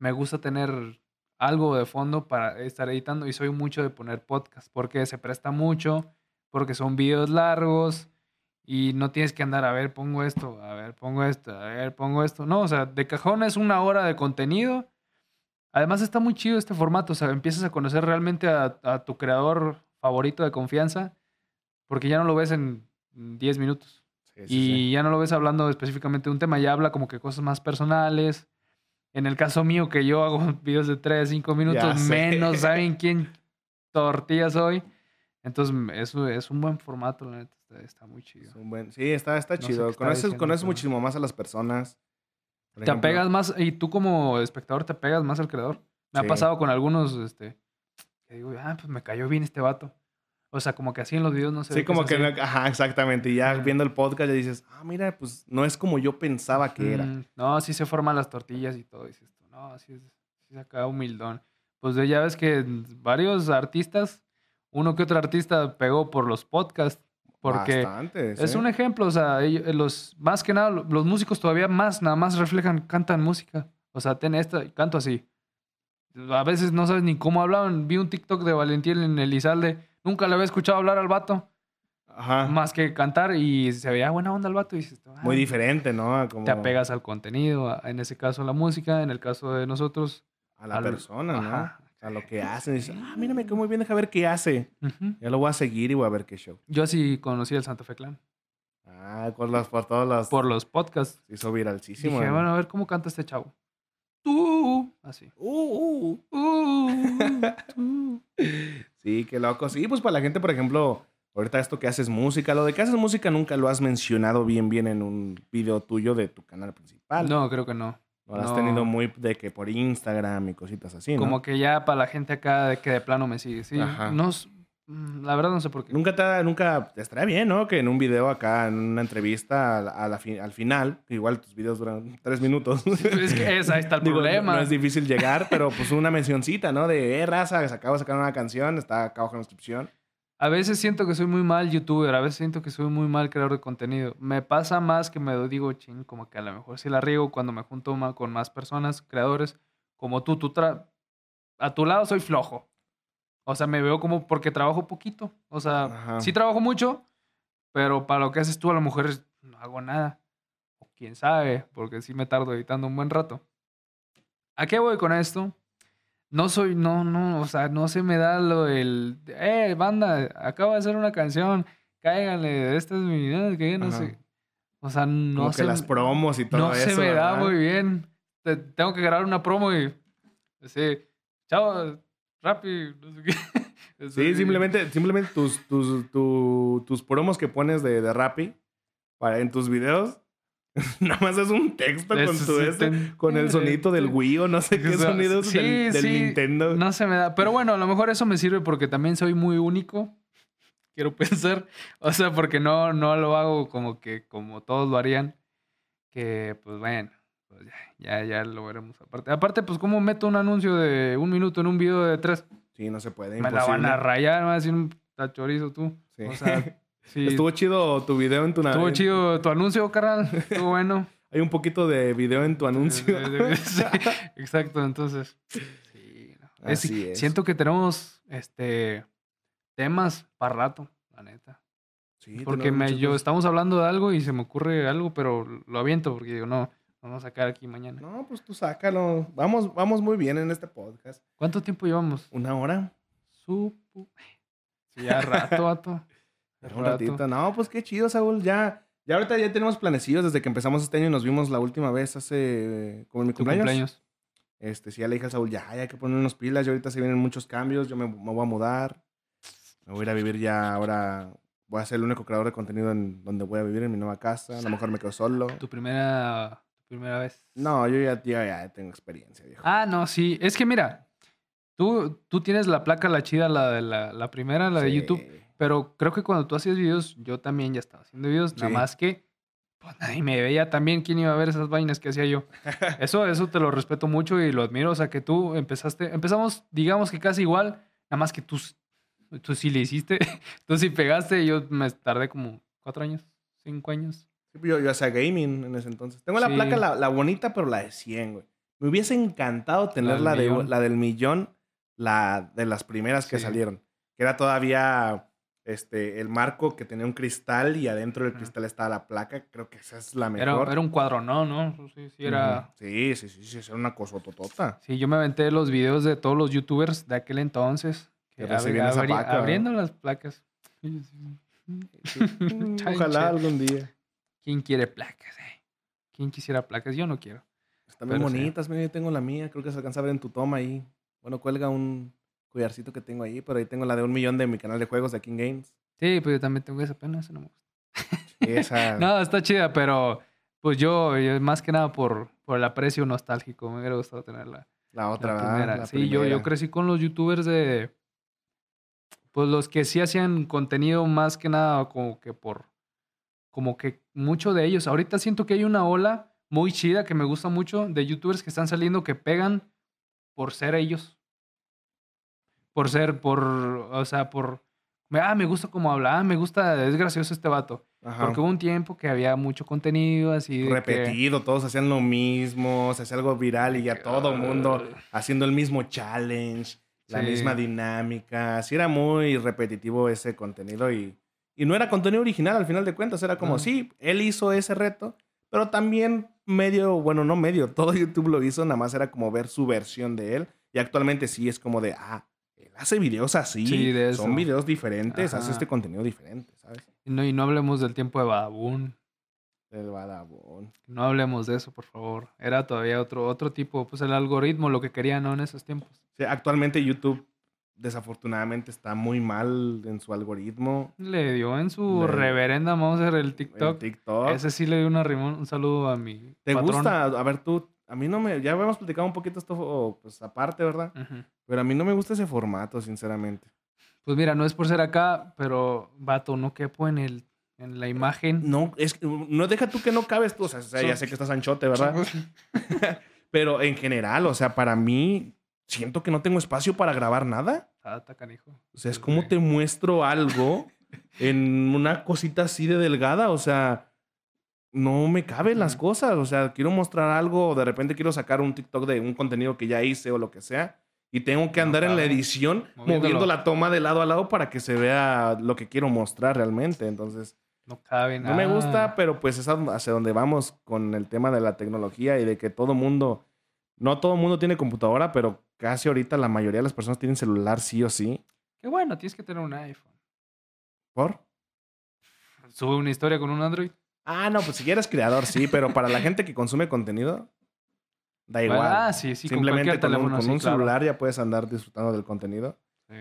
me gusta tener algo de fondo para estar editando y soy mucho de poner podcast porque se presta mucho, porque son videos largos y no tienes que andar a ver, pongo esto, a ver, pongo esto, a ver, pongo esto. No, o sea, de cajón es una hora de contenido. Además está muy chido este formato, o sea, empiezas a conocer realmente a, a tu creador favorito de confianza porque ya no lo ves en 10 minutos. Sí, sí, Y sí. ya no lo ves hablando específicamente de un tema, ya habla como que cosas más personales. En el caso mío, que yo hago videos de 3, 5 minutos, menos saben quién tortilla soy. Entonces, eso es un buen formato, la neta, está, está muy chido. Es un buen- Sí, está, está No chido. conoces conoces muchísimo más a las personas. Por Te ejemplo, apegas más, y tú como espectador te apegas más al creador. Me Sí. ha pasado con algunos, este, que digo, ah, pues me cayó bien este vato. O sea, como que así en los videos no se Sí, ve como que, así. no- ajá, exactamente. Y ya viendo el podcast ya dices, ah, mira, pues no es como yo pensaba que era. Mm, No, sí se forman las tortillas y todo. Dices tú, no, sí, es, sí se acaba humildón. Pues ya ves que varios artistas, uno que otro artista pegó por los podcasts. Porque es un ejemplo, o sea, ellos- los, más que nada, lo- los músicos todavía más, nada más reflejan, cantan música. O sea, ten esta, canto así. A veces no sabes ni cómo hablaban. Vi un TikTok de Valentín en Elizalde. Nunca le había escuchado hablar al vato, Ajá. más que cantar, y se veía buena onda el vato. Y dices, "Ah, Muy diferente, ¿no? Como te apegas al contenido, en ese caso a la música, en el caso de nosotros. a la al- persona, ¿no? Ajá. A lo que hacen. Dices, ah, mira, me quedó muy bien, deja ver qué hace. Ya lo voy a seguir y voy a ver qué show. Yo así conocí el Santa Fe Clan Ah, por, las, por todos los... por los podcasts. Se hizo viralísimo. Dije, ¿no? bueno, a ver cómo canta este chavo. Tú, así. Uh, uh. Uh. Sí, qué loco. Sí, pues para la gente, por ejemplo, ahorita esto que haces música, lo de que haces música nunca lo has mencionado bien, bien en un video tuyo de tu canal principal. No, creo que no. Lo has no. tenido muy de que por Instagram y cositas así, ¿no? Como que ya para la gente acá de que de plano me sigue. Sí, Ajá. no, mm, la verdad no sé por qué. Nunca te, nunca te estaría bien, ¿no? Que en un video acá, en una entrevista a la- a la fi- al final, igual tus videos duran tres minutos. Es que es, ahí está el Digo, no- problema. No, es difícil llegar, pero pues una mencioncita, ¿no? De, eh, raza, se acaba de sacar una canción, está acá abajo en la descripción. A veces siento que soy muy mal youtuber, a veces siento que soy muy mal creador de contenido. Me pasa más que me digo, ching, como que a lo mejor sí la riego cuando me junto con más personas, creadores, como tú. tú tra- a tu lado soy flojo. O sea, me veo como porque trabajo poquito. O sea, Ajá. sí trabajo mucho, pero para lo que haces tú a lo mejor no hago nada. O quién sabe, porque sí me tardo editando un buen rato. ¿A qué voy con esto? No soy, no, no, o sea, no se me da lo del, eh, banda, acabo de hacer una canción, cáiganle, esta es mi, eh, que yo no Ajá. sé. O sea, no Como se que las promos y todo no eso. se me da muy bien. Te- tengo que grabar una promo y así, chao, Rappi, no sé qué. Sí, simplemente, simplemente tus, tus, tu- tus promos que pones de, de Rappi para, en tus videos, nada más es un texto con, sí, este, ten- con el sonito del Wii o no sé qué O sea, sonido es sí, del, del sí, Nintendo. No se me da. Pero bueno, a lo mejor eso me sirve porque también soy muy único. Quiero pensar. O sea, porque no, no lo hago como que como todos lo harían. Que pues bueno, pues ya, ya, ya lo veremos aparte. Aparte, pues cómo meto un anuncio de un minuto en un video de tres. Sí, no se puede. Me la van a imposible. rayar, me van a decir un tachorizo tú. Sí. O sea, sí. Estuvo chido tu video en tu Estuvo chido tu anuncio, carnal. Estuvo bueno. Hay un poquito de video en tu anuncio. Sí, exacto, entonces. sí, no. Es- Así es. Siento que tenemos este temas para rato, la neta. Sí, Porque me, yo estamos hablando de algo y se me ocurre algo, pero lo aviento porque digo, no, vamos a sacar aquí mañana. No, pues tú sácalo. Vamos, vamos muy bien en este podcast. ¿Cuánto tiempo llevamos? ¿Una hora? Supu. Sí, ya rato, vato. Un ratito. No, pues qué chido, Saúl. Ya, ya ahorita ya tenemos planecillos desde que empezamos este año y nos vimos la última vez hace... como en mi cumpleaños. cumpleaños. Este, sí, ya le dije a Saúl, ya, ya hay que poner unos pilas. Y ahorita se vienen muchos cambios. Yo me, me voy a mudar. Me voy a ir a vivir ya ahora... Voy a ser el único creador de contenido en donde voy a vivir, en mi nueva casa. A lo mejor me quedo solo. Tu primera, tu primera vez. No, yo ya, ya, ya tengo experiencia, viejo. Ah, no, sí. Es que mira, tú, tú tienes la placa, la chida, la de la, la primera, la de. YouTube. Pero creo que cuando tú hacías videos, yo también ya estaba haciendo videos. Nada Sí. más que pues nadie me veía también. ¿Quién iba a ver esas vainas que hacía yo? Eso, eso te lo respeto mucho y lo admiro. O sea, que tú empezaste, empezamos, digamos que casi igual, nada más que tú, tú sí le hiciste, tú sí pegaste yo me tardé como cuatro años, cinco años. Sí, Yo, yo hacía gaming en ese entonces. Tengo la Sí. placa, la, la bonita, pero la de 100, güey. Me hubiese encantado tener del la, de, la del millón, la de las primeras que Sí. salieron. Que era todavía este, el marco que tenía un cristal y adentro del cristal estaba la placa. Creo que esa es la mejor. era un cuadro, no, no, sí, sí, era... Sí, sí, sí, sí, era una cosa totota. Sí, yo me aventé los videos de todos los youtubers de aquel entonces. Que Que recibían esa abri- placa, abriendo las placas. Ojalá algún día. ¿Quién quiere placas? eh? ¿Quién quisiera placas? Yo no quiero. Están bien bonitas, mira, yo tengo la mía, creo que se alcanza a ver en tu toma ahí. Bueno, cuelga un collarcito que tengo ahí, pero ahí tengo la de un millón de mi canal de juegos de King Games. Sí, pues yo también tengo esa pena, esa no me gusta. Esa... No, está chida, pero pues yo, yo más que nada por, por el aprecio nostálgico, me hubiera gustado tenerla. La otra, la ¿verdad? primera. La sí, yo, yo crecí con los youtubers de. Pues los que sí hacían contenido más que nada como que por. Como que mucho de ellos. Ahorita siento que hay una ola muy chida que me gusta mucho de youtubers que están saliendo que pegan por ser ellos. Por ser, por. O sea, por. Ah, me gusta cómo habla, ah, me gusta, es gracioso este vato. Ajá. Porque hubo un tiempo que había mucho contenido así. de que- Repetido, todos hacían lo mismo, se hacía algo viral y ya todo el mundo haciendo el mismo challenge, la Sí. misma dinámica. Sí era muy repetitivo ese contenido y, y no era contenido original al final de cuentas, era como, No. sí, él hizo ese reto, pero también medio, bueno, no medio, todo YouTube lo hizo, nada más era como ver su versión de él y actualmente sí es como de, ah, hace videos así, Sí, de son videos diferentes, hace Ajá. este contenido diferente, ¿sabes? Y no, y no hablemos del tiempo de Badabun. El badabón. No hablemos de eso, por favor. Era todavía otro, otro tipo, pues el algoritmo, lo que quería, ¿no? En esos tiempos. Sí, actualmente YouTube desafortunadamente está muy mal en su algoritmo. Le dio en su Le- reverenda Mauser el TikTok. TikTok. Ese sí le dio una rimón. Un saludo a mi ¿Te patrón. gusta? A ver, tú, a mí no me, ya habíamos platicado un poquito esto pues aparte, ¿verdad? Pero a mí no me gusta ese formato, sinceramente. Pues mira, no es por ser acá, pero vato, no quepo en el en la imagen. No, es que- no deja tú que no cabes tú, o sea, ya sé que estás anchote, ¿verdad? Pero en general, o sea, para mí siento que no tengo espacio para grabar nada. Ah, está canijo. O sea, es como te muestro algo en una cosita así de delgada. O sea, no me caben las cosas. O sea, quiero mostrar algo o de repente quiero sacar un TikTok de un contenido que ya hice o lo que sea. Y tengo que No andar en la edición Moviéndolo. moviendo la toma de lado a lado para que se vea lo que quiero mostrar realmente. Entonces, No cabe no nada. me gusta, pero pues es hacia donde vamos con el tema de la tecnología y de que todo mundo, no todo mundo tiene computadora, pero casi ahorita la mayoría de las personas tienen celular sí o sí. Qué bueno, tienes que tener un iPhone. ¿Por? Sube una historia con un Android. Ah, no, pues si eres creador, sí, pero para la gente que consume contenido, da igual. Ah, sí, sí, con Simplemente cualquier con, un, con sí, un claro. celular ya puedes andar disfrutando del contenido. Sí.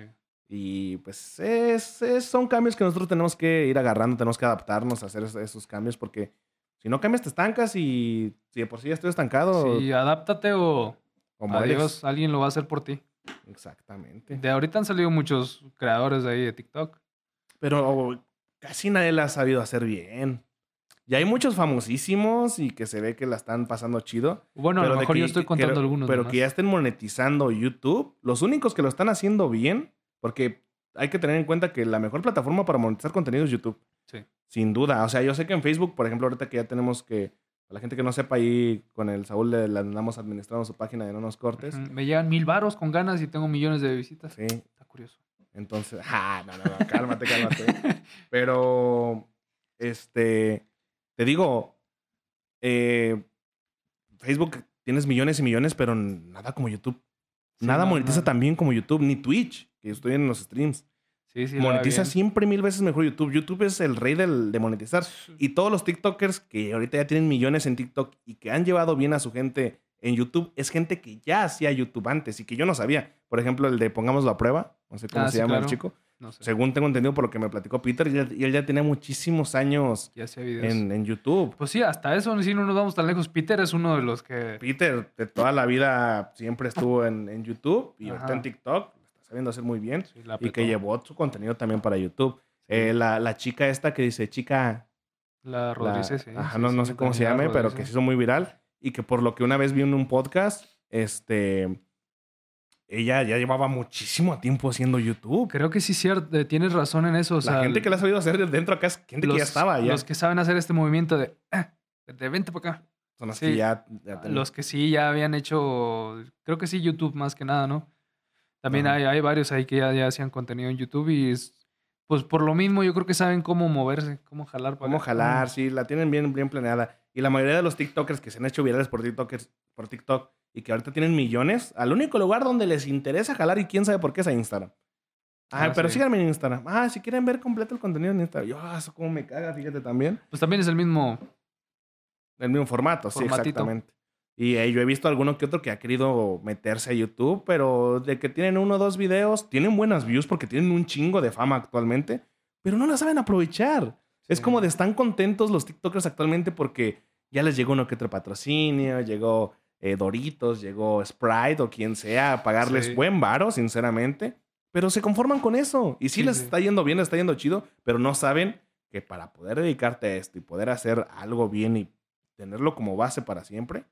Y pues es- es- son cambios que nosotros tenemos que ir agarrando, tenemos que adaptarnos a hacer es- esos cambios porque si no cambias te estancas y si de por sí ya estoy estancado, Sí, adáptate o o adiós, alguien lo va a hacer por ti. Exactamente. De ahorita han salido muchos creadores de ahí de TikTok. Pero casi nadie la ha sabido hacer bien. Y hay muchos famosísimos y que se ve que la están pasando chido. Bueno, a lo mejor que- yo estoy contando que- algunos. Pero nomás. que ya estén monetizando YouTube. Los únicos que lo están haciendo bien, porque hay que tener en cuenta que la mejor plataforma para monetizar contenido es YouTube. Sí. Sin duda. O sea, yo sé que en Facebook, por ejemplo, ahorita que ya tenemos que. A la gente que no sepa, ahí con el Saúl le, le andamos administrando su página de No Nos Cortes. Me llegan mil varos con ganas y tengo millones de visitas. Sí. Está curioso. Entonces, ah, no, no, no, cálmate, cálmate. Pero, este, te digo, eh, Facebook tienes millones y millones, pero nada como YouTube. Sí, nada no, monetiza no. tan bien como YouTube, ni Twitch, que yo estoy en los streams. Sí, sí. monetiza siempre mil veces mejor YouTube. YouTube es el rey del, de monetizar. Y todos los TikTokers que ahorita ya tienen millones en TikTok y que han llevado bien a su gente en YouTube, es gente que ya hacía YouTube antes y que yo no sabía. Por ejemplo, el de Pongámoslo a prueba, no sé cómo Ah, se llama el chico. No sé. Según tengo entendido por lo que me platicó Peter, y él, y él ya tenía muchísimos años Ya en, en YouTube. Pues sí, hasta eso, si no nos vamos tan lejos. Peter es uno de los que. Peter de toda la vida siempre estuvo en, en YouTube y ahorita en TikTok lo está sabiendo hacer muy bien. Sí, la Y que llevó su contenido también para YouTube. Eh, la, la chica esta que dice, chica... La la- Rodríguez, sí. ajá, sí, no, sí, no sé cómo se llame, pero que se hizo muy viral. Y que por lo que una vez vi en un podcast, este... Ella ya llevaba muchísimo tiempo haciendo YouTube. Creo que sí, cierto. eh, Tienes razón en eso. O sea, la gente que la ha sabido hacer dentro acá es gente que ya estaba ya. Los que saben hacer este movimiento de, "Ah, de vente para acá. Son las sí. que ya... Los que sí ya habían hecho, creo que sí, YouTube más que nada, ¿no? También hay, hay varios ahí que ya, ya hacían contenido en YouTube y es- pues por lo mismo yo creo que saben cómo moverse, cómo jalar. para Cómo acá, jalar, sí, la tienen bien, bien planeada. Y la mayoría de los TikTokers que se han hecho virales por, TikTokers, por TikTok y que ahorita tienen millones, al único lugar donde les interesa jalar y quién sabe por qué es a Instagram. Ah, Ah, pero sí. síganme en Instagram. Ah, si quieren ver completo el contenido en Instagram. Yo, ah, eso como me caga, fíjate también. Pues también es el mismo. El mismo formato, sí, exactamente. Y eh, yo he visto alguno que otro que ha querido meterse a YouTube, pero de que tienen uno o dos videos, tienen buenas views porque tienen un chingo de fama actualmente, pero no la saben aprovechar. Es Sí. como de están contentos los TikTokers actualmente porque ya les llegó uno que otro patrocinio, llegó eh, Doritos, llegó Sprite o quien sea a pagarles Sí. buen varo, sinceramente, pero se conforman con eso. Y sí, Sí, les sí. está yendo bien, les está yendo chido, pero no saben que para poder dedicarte a esto y poder hacer algo bien y tenerlo como base para siempre,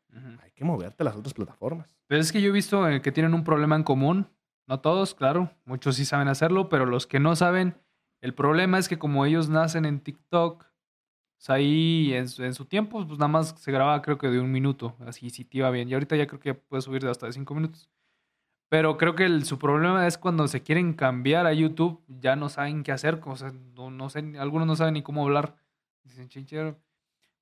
hay que moverte a las otras plataformas. Pero es que yo he visto eh, que tienen un problema en común. No todos, claro. Muchos sí saben hacerlo, pero los que no saben, el problema es que como ellos nacen en TikTok, o sea, ahí en, su- en su tiempo, pues nada más se grababa creo que de un minuto, así si te iba bien. Y ahorita ya creo que puede subir de hasta de cinco minutos. Pero creo que el- su problema es cuando se quieren cambiar a YouTube, ya no saben qué hacer. O sea, no, no sé, algunos no saben ni cómo hablar. Dicen, chinchero,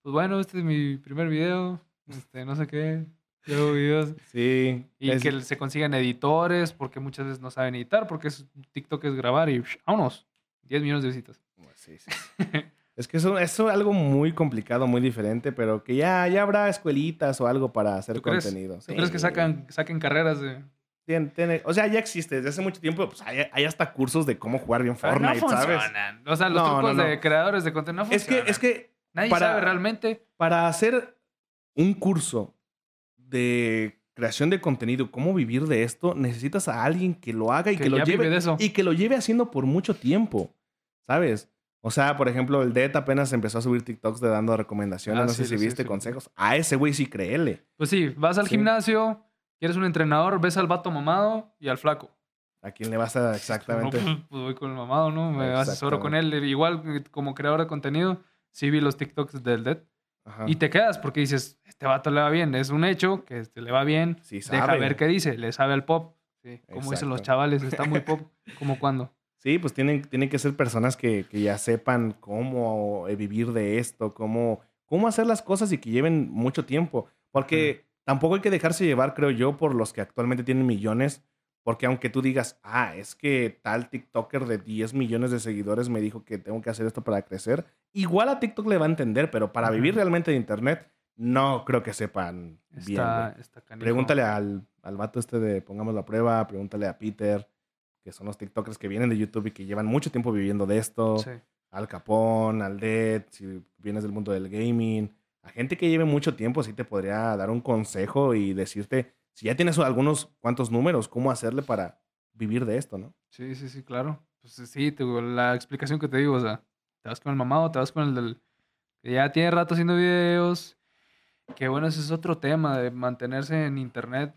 pues bueno, este es mi primer video, este, no sé qué. Yo videos. Sí. Y es- que se consigan editores, porque muchas veces no saben editar, porque es, TikTok es grabar y ¡psh! vámonos. 10 millones de visitas. Sí, sí. es que eso eso es algo muy complicado, muy diferente, pero que ya, ya habrá escuelitas o algo para hacer ¿Tú crees? contenido. ¿Tú crees que sacan, saquen carreras de... Tiene- tiene- o sea, ya existe desde hace mucho tiempo. Pues hay, hay hasta cursos de cómo jugar bien Fortnite, no ¿sabes? funcionan. O sea, los No, trucos no, no. de creadores de contenido no Es que, es que Nadie para- sabe realmente. para hacer un curso de creación de contenido, cómo vivir de esto, necesitas a alguien que lo haga y que, Que lo lleve de eso. y que lo lleve haciendo por mucho tiempo, ¿sabes? O sea, por ejemplo, el Dead apenas empezó a subir TikToks de dando recomendaciones, Ah, no sí, sé si sí, viste sí. consejos. A ese güey sí créele. Pues sí, vas al gimnasio, quieres un entrenador, ves al vato mamado y al flaco. ¿A quién le vas a exactamente? No, pues, pues voy con el mamado, ¿no? Me asesoro con él. Igual eh, como creador de contenido, sí vi los TikToks del. Ajá. Y te quedas porque dices, este vato le va bien. Es un hecho que este le va bien. Sí Deja ver qué dice. Le sabe al pop. Sí, como dicen los chavales, está muy pop. ¿Como cuando? Sí, pues tienen, tienen que ser personas que, que ya sepan cómo eh, vivir de esto, cómo, cómo hacer las cosas y que lleven mucho tiempo. Porque tampoco hay que dejarse llevar, creo yo, por los que actualmente tienen millones. Porque aunque tú digas, ah, es que tal TikToker de 10 millones de seguidores me dijo que tengo que hacer esto para crecer, igual a TikTok le va a entender, pero para vivir realmente de Internet, no creo que sepan bien. Está, está canijo. Pregúntale al, al vato este de Pongamos la Prueba, pregúntale a Peter, que son los TikTokers que vienen de YouTube y que llevan mucho tiempo viviendo de esto, Sí. al Capón, al Dead, si vienes del mundo del gaming, a gente que lleve mucho tiempo sí te podría dar un consejo y decirte, si ya tienes algunos cuantos números, cómo hacerle para vivir de esto, ¿no? Sí, sí, sí, claro. Pues sí, te la explicación que te digo, o sea, te vas con el mamado, te vas con el del que ya tiene rato haciendo videos. Que bueno, ese es otro tema de mantenerse en internet.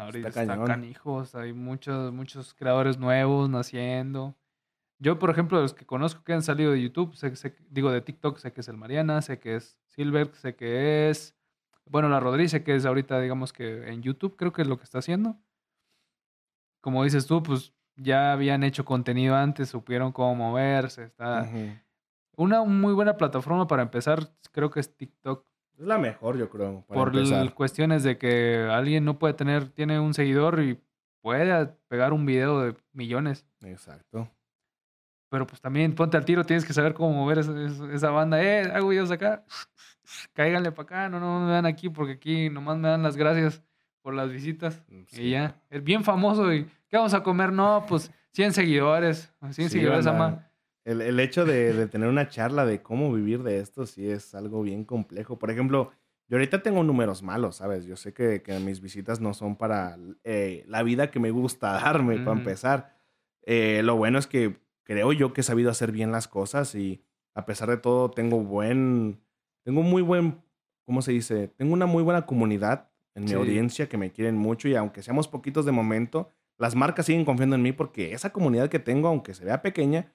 Ahorita Está está, cañón. canijos, hay muchos, muchos creadores nuevos naciendo. Yo, por ejemplo, los que conozco que han salido de YouTube, sé, sé- digo de TikTok, sé que es el Mariana, sé que es Silver, sé que es, bueno, la Rodríguez, sé que es ahorita, digamos que en YouTube, creo que es lo que está haciendo como dices tú, pues ya habían hecho contenido antes, supieron cómo moverse. Está... Una muy buena plataforma para empezar, creo que es TikTok. Es la mejor, yo creo, para por empezar. cuestiones de que alguien no puede tener, tiene un seguidor y puede pegar un video de millones. Exacto. Pero pues también ponte al tiro, tienes que saber cómo mover esa, banda. Eh, hago videos acá, cáiganle para acá, no, no me dan aquí porque aquí nomás me dan las gracias por las visitas. Sí. Y ya, es bien famoso. ¿Y qué vamos a comer? No, pues 100 seguidores. 100 Sí, seguidores, ama. El, el hecho de, de tener una charla de cómo vivir de esto sí es algo bien complejo. Por ejemplo, yo ahorita tengo números malos, ¿sabes? Yo sé que, que mis visitas no son para eh, la vida que me gusta darme, para empezar. Eh, lo bueno es que, creo yo que he sabido hacer bien las cosas y a pesar de todo tengo buen, tengo muy buen, ¿cómo se dice? Tengo una muy buena comunidad en mi Sí. audiencia que me quieren mucho y aunque seamos poquitos de momento, las marcas siguen confiando en mí porque esa comunidad que tengo, aunque se vea pequeña,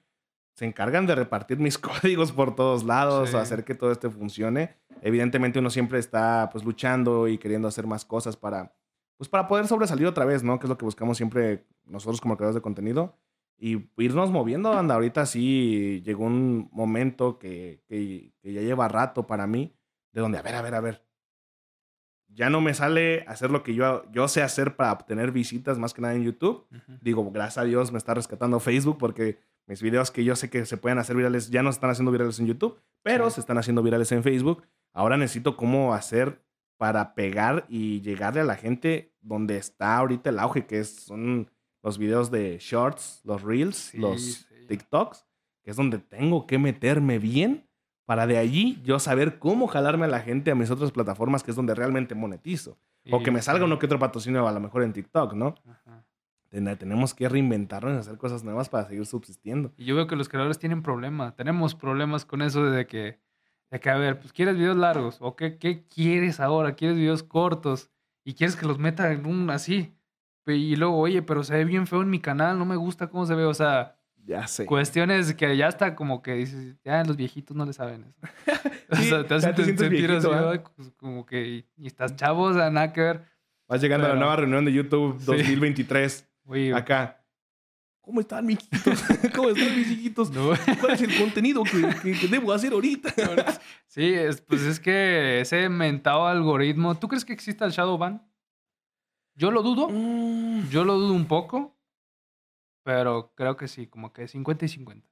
se encargan de repartir mis códigos por todos lados, Sí. hacer que todo esto funcione. Evidentemente uno siempre está pues luchando y queriendo hacer más cosas para pues para poder sobresalir otra vez, ¿no? Que es lo que buscamos siempre nosotros como creadores de contenido y irnos moviendo, anda, ahorita sí llegó un momento que, que, que ya lleva rato para mí de donde, a ver, a ver, a ver, ya no me sale hacer lo que yo, yo sé hacer para obtener visitas más que nada en YouTube. Digo, gracias a Dios me está rescatando Facebook porque mis videos que yo sé que se pueden hacer virales ya no se están haciendo virales en YouTube, pero Sí. se están haciendo virales en Facebook. Ahora necesito cómo hacer para pegar y llegarle a la gente donde está ahorita el auge, que es, son los videos de shorts, los reels, Sí, los sí. TikToks, que es donde tengo que meterme bien para de allí yo saber cómo jalarme a la gente a mis otras plataformas, que es donde realmente monetizo. O que me salga uno que otro patrocinio a lo mejor en TikTok, ¿no? Ajá. Ten- Tenemos que reinventarnos y hacer cosas nuevas para seguir subsistiendo. Y yo veo que los creadores tienen problemas. Tenemos problemas con eso de que, de que a ver, pues quieres videos largos. ¿O qué, qué quieres ahora? ¿Quieres videos cortos? Y quieres que los meta en un así. Y luego, oye, pero se ve bien feo en mi canal. No me gusta cómo se ve. O sea, Ya sé. cuestiones que ya está como que dices, ya los viejitos no le saben eso. o sea, te hacen sentir así, viejito, ¿eh? ay, pues, como que, y, y estás chavo, o sea, nada que ver. Vas llegando a la nueva reunión de YouTube Sí. 2023. Oye, Acá. ¿Cómo están, mis chiquitos? ¿Cómo están, mis chiquitos? no. ¿Cuál es el contenido que, que- que debo hacer ahorita? Sí, es, pues es que ese mentado algoritmo, ¿tú crees que exista el Shadowban? Yo lo dudo, Mm, yo lo dudo un poco, pero creo que sí, como que 50 y 50.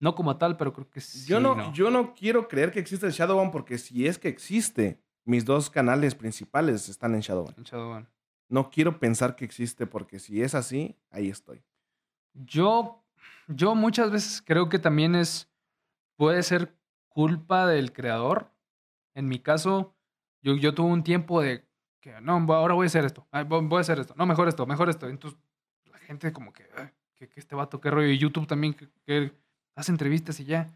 No como tal, pero creo que sí. yo, no, yo no quiero creer que existe el Shadowban porque si es que existe, mis dos canales principales están en Shadowban. El Shadowban. No quiero pensar que existe porque si es así, ahí estoy. Yo, yo muchas veces creo que también es, puede ser culpa del creador. En mi caso, yo, yo tuve un tiempo de que no, ahora voy a hacer esto, voy a hacer esto, no, mejor esto, mejor esto. Entonces, la gente como que, "Ay, que, que este vato, qué rollo. Y YouTube también, que, que hace entrevistas y ya.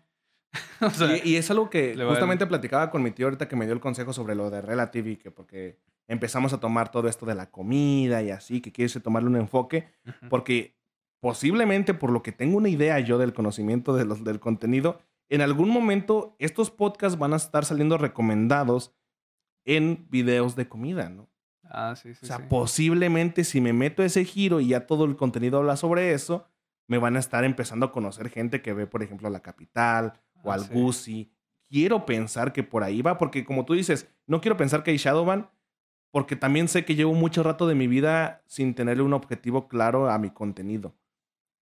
o sea, y, y es algo que justamente platicaba con mi tío ahorita que me dio el consejo sobre lo de Relative y que porque empezamos a tomar todo esto de la comida y así, que quieres tomarle un enfoque, ujú, porque posiblemente por lo que tengo una idea yo del conocimiento de los, del contenido, en algún momento estos podcasts van a estar saliendo recomendados en videos de comida, ¿no? ah, sí, sí, O sea, sí. posiblemente si me meto ese giro y ya todo el contenido habla sobre eso, me van a estar empezando a conocer gente que ve, por ejemplo, La Capital o Ah, al sí. Gucci. Quiero pensar que por ahí va, porque como tú dices, no quiero pensar que hay Shadowban, porque también sé que llevo mucho rato de mi vida sin tenerle un objetivo claro a mi contenido.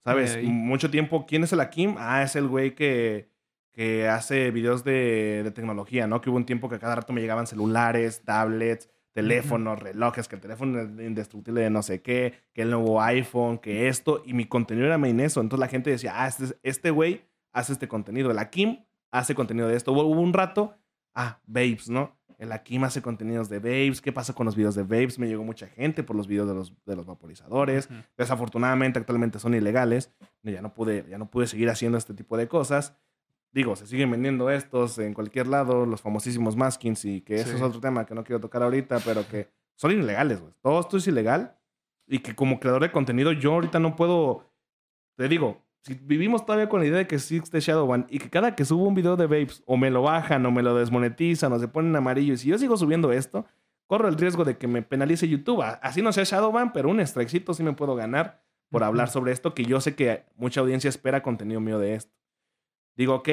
¿Sabes? Mucho tiempo, ¿quién es el Akim? Ah, es el güey que, que hace videos de, de tecnología, ¿no? Que hubo un tiempo que cada rato me llegaban celulares, tablets, teléfonos, relojes, que el teléfono es indestructible de no sé qué, que el nuevo iPhone, que esto, y mi contenido era main eso. Entonces la gente decía, ah, este, este güey hace este contenido. El Akim hace contenido de esto. Hubo, hubo un rato, ah, Babes, ¿no? El Akim hace contenidos de Babes. ¿Qué pasa con los videos de Babes? Me llegó mucha gente por los videos de los, de los vaporizadores. Ujú. Desafortunadamente actualmente son ilegales. Ya no pude, ya no pude seguir haciendo este tipo de cosas. Digo, se siguen vendiendo estos en cualquier lado, los famosísimos maskins y que eso Sí. es otro tema que no quiero tocar ahorita, pero que son ilegales, güey. Todo esto es ilegal y que como creador de contenido yo ahorita no puedo, te digo, si vivimos todavía con la idea de que existe Shadowban y que cada que subo un video de Vapes o me lo bajan o me lo desmonetizan o se ponen amarillo y si yo sigo subiendo esto, corro el riesgo de que me penalice YouTube. Así no sea Shadowban, pero un strikecito sí me puedo ganar por hablar sobre esto, que yo sé que mucha audiencia espera contenido mío de esto. Digo, ok,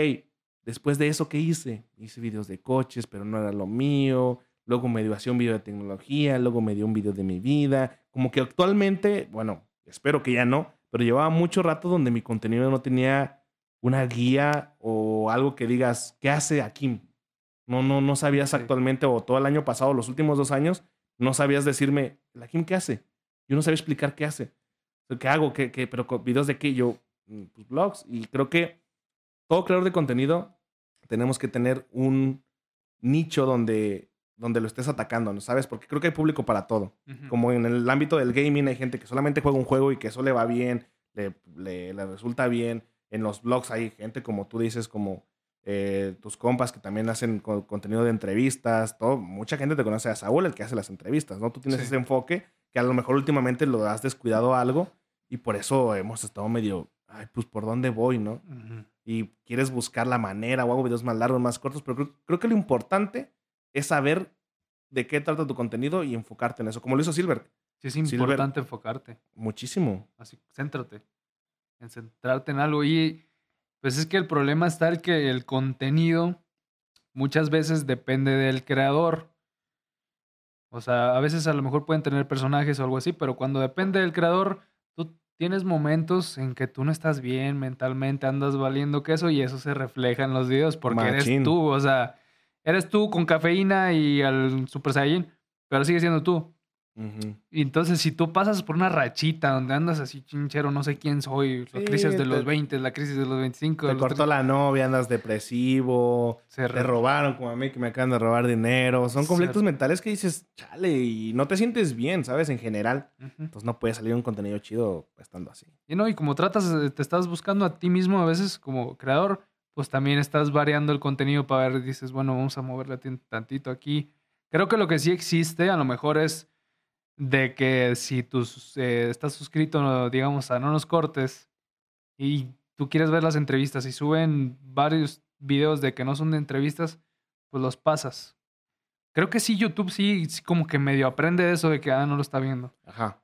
después de eso, ¿qué hice? Hice videos de coches, pero no era lo mío. Luego me dio hacía un video de tecnología, luego me dio un video de mi vida. Como que actualmente, bueno, espero que ya no, pero llevaba mucho rato donde mi contenido no tenía una guía o algo que digas, ¿qué hace Akim? No, no, no sabías Sí. actualmente, o todo el año pasado, los últimos dos años, no sabías decirme, ¿el Akim qué hace? Yo no sabía explicar qué hace. ¿Qué hago? ¿Qué, qué? ¿Pero videos de qué? Yo, "Mm, pues blogs. Y creo que todo creador de contenido tenemos que tener un nicho donde, donde lo estés atacando, ¿no sabes? Porque creo que hay público para todo. Como en el ámbito del gaming hay gente que solamente juega un juego y que eso le va bien, le, le- le resulta bien. en los blogs hay gente como tú dices, como eh, tus compas que también hacen co- contenido de entrevistas, todo, mucha gente te conoce a Saúl, el que hace las entrevistas, ¿no? Tú tienes Sí. ese enfoque que a lo mejor últimamente lo has descuidado algo y por eso hemos estado medio, ay, pues por dónde voy, ¿no? Y quieres buscar la manera o hago videos más largos, más cortos, pero creo, creo que lo importante es saber de qué trata tu contenido y enfocarte en eso, como lo hizo Silver, Sí, es Silver. importante enfocarte. muchísimo. Así, céntrate. En centrarte en algo. Y pues es que el problema está el que el contenido muchas veces depende del creador. O sea, a veces a lo mejor pueden tener personajes o algo así, pero cuando depende del creador, tú tienes momentos en que tú no estás bien mentalmente, andas valiendo queso y eso se refleja en los videos porque eres tú. O sea, eres tú con cafeína y al Super Saiyan, pero sigue siendo tú. Ujú. Y entonces, si tú pasas por una rachita donde andas así chinchero, no sé quién soy, la Sí, crisis de te- los 20, la crisis de los 25, de Te los cortó la novia, andas depresivo, 30, se te robaron como a mí que me acaban de robar dinero. Son conflictos mentales que dices, chale, y no te sientes bien, ¿sabes? En general. Ujú. Entonces no puede salir un contenido chido estando así. Y no, y como tratas, eh, te estás buscando a ti mismo a veces como creador, pues también estás variando el contenido para ver, dices, bueno, vamos a moverle tantito aquí. Creo que lo que sí existe a lo mejor es de que si tú eh, estás suscrito, digamos, a No Nos Cortes y tú quieres ver las entrevistas y suben varios videos de que no son de entrevistas, pues los pasas. Creo que sí, YouTube sí, como que medio aprende de eso de que, ah, no lo está viendo. Ajá.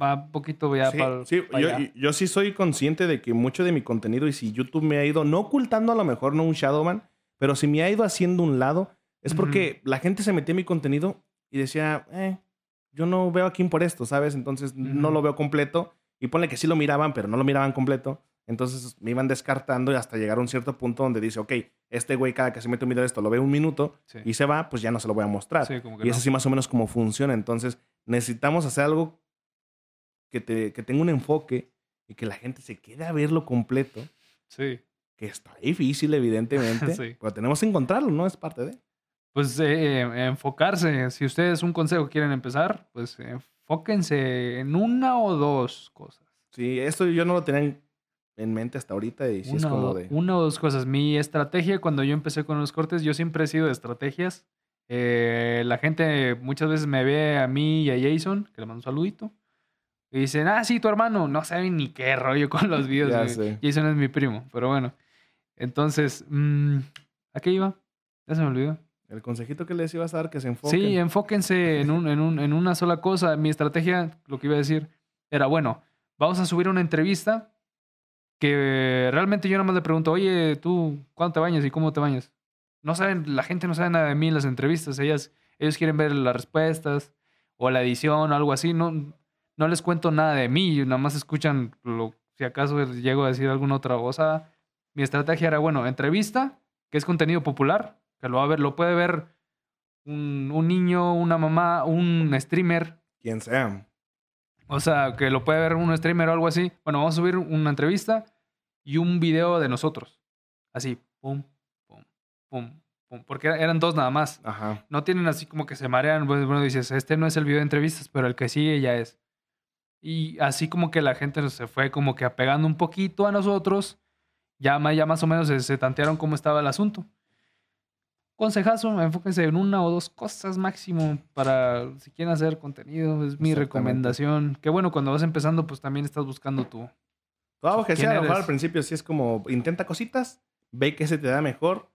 Va un poquito ya sí, para sí, yo, yo sí soy consciente de que mucho de mi contenido, y si YouTube me ha ido, no ocultando a lo mejor no un Shadowman, pero si me ha ido haciendo un lado, es porque la gente se metía en mi contenido y decía, eh, yo no veo a Kim por esto, ¿sabes? Entonces no lo veo completo. Y ponle que sí lo miraban, pero no lo miraban completo. Entonces me iban descartando y hasta llegar a un cierto punto donde dice, ok, este güey cada que se mete un video de esto lo ve un minuto Sí. y se va, pues ya no se lo voy a mostrar. Sí, Y es no. así más o menos como funciona. Entonces, necesitamos hacer algo que, te, que tenga un enfoque y que la gente se quede a verlo completo, Sí. que está difícil, evidentemente, Sí. pero tenemos que encontrarlo, ¿no? Es parte de... Pues eh, enfocarse. Si ustedes un consejo quieren empezar, pues enfóquense en una o dos cosas. Sí, esto yo no lo tenía en, en mente hasta ahorita y sí es una, como o, de... una o dos cosas. Mi estrategia cuando yo empecé con los cortes, yo siempre he sido de estrategias. Eh, la gente muchas veces me ve a mí y a Jason, que le mando un saludito, y dicen, ah, sí, tu hermano. No saben ni qué rollo con los videos. Ya sé. Jason es mi primo, pero bueno. Entonces, mm, ¿a qué iba? Ya se me olvidó. El consejito que les ibas a dar, que se enfoquen. Sí, enfóquense en, un, en, un- en una sola cosa. Mi estrategia, lo que iba a decir, era, bueno, vamos a subir una entrevista que realmente yo nada más le pregunto, oye, tú, ¿cuándo te bañas y cómo te bañas? No saben, la gente no sabe nada de mí en las entrevistas. Ellas, ellos quieren ver las respuestas o la edición o algo así. No, no les cuento nada de mí, nada más escuchan lo, si acaso les llego a decir alguna otra cosa. Mi estrategia era, bueno, entrevista, que es contenido popular, que lo va a ver, lo puede ver un, un niño, una mamá, un streamer, Quien sea. o sea, que lo puede ver un streamer o algo así. Bueno, vamos a subir una entrevista y un video de nosotros. Así, pum, pum, pum, pum. Porque era- eran dos nada más. Ajá. No tienen así como que se marean. Pues, bueno, dices, este no es el video de entrevistas, pero el que sigue ya es. Y así como que la gente se fue como que apegando un poquito a nosotros. Ya, ya más o menos se, se tantearon cómo estaba el asunto. Consejazo, enfóquense en una o dos cosas máximo para si quieren hacer contenido. Es mi recomendación. Que bueno, cuando vas empezando, pues también estás buscando tu. Todo que ¿Quién sea, a lo mejor eres? al principio sí es como, intenta cositas, ve qué se te da mejor,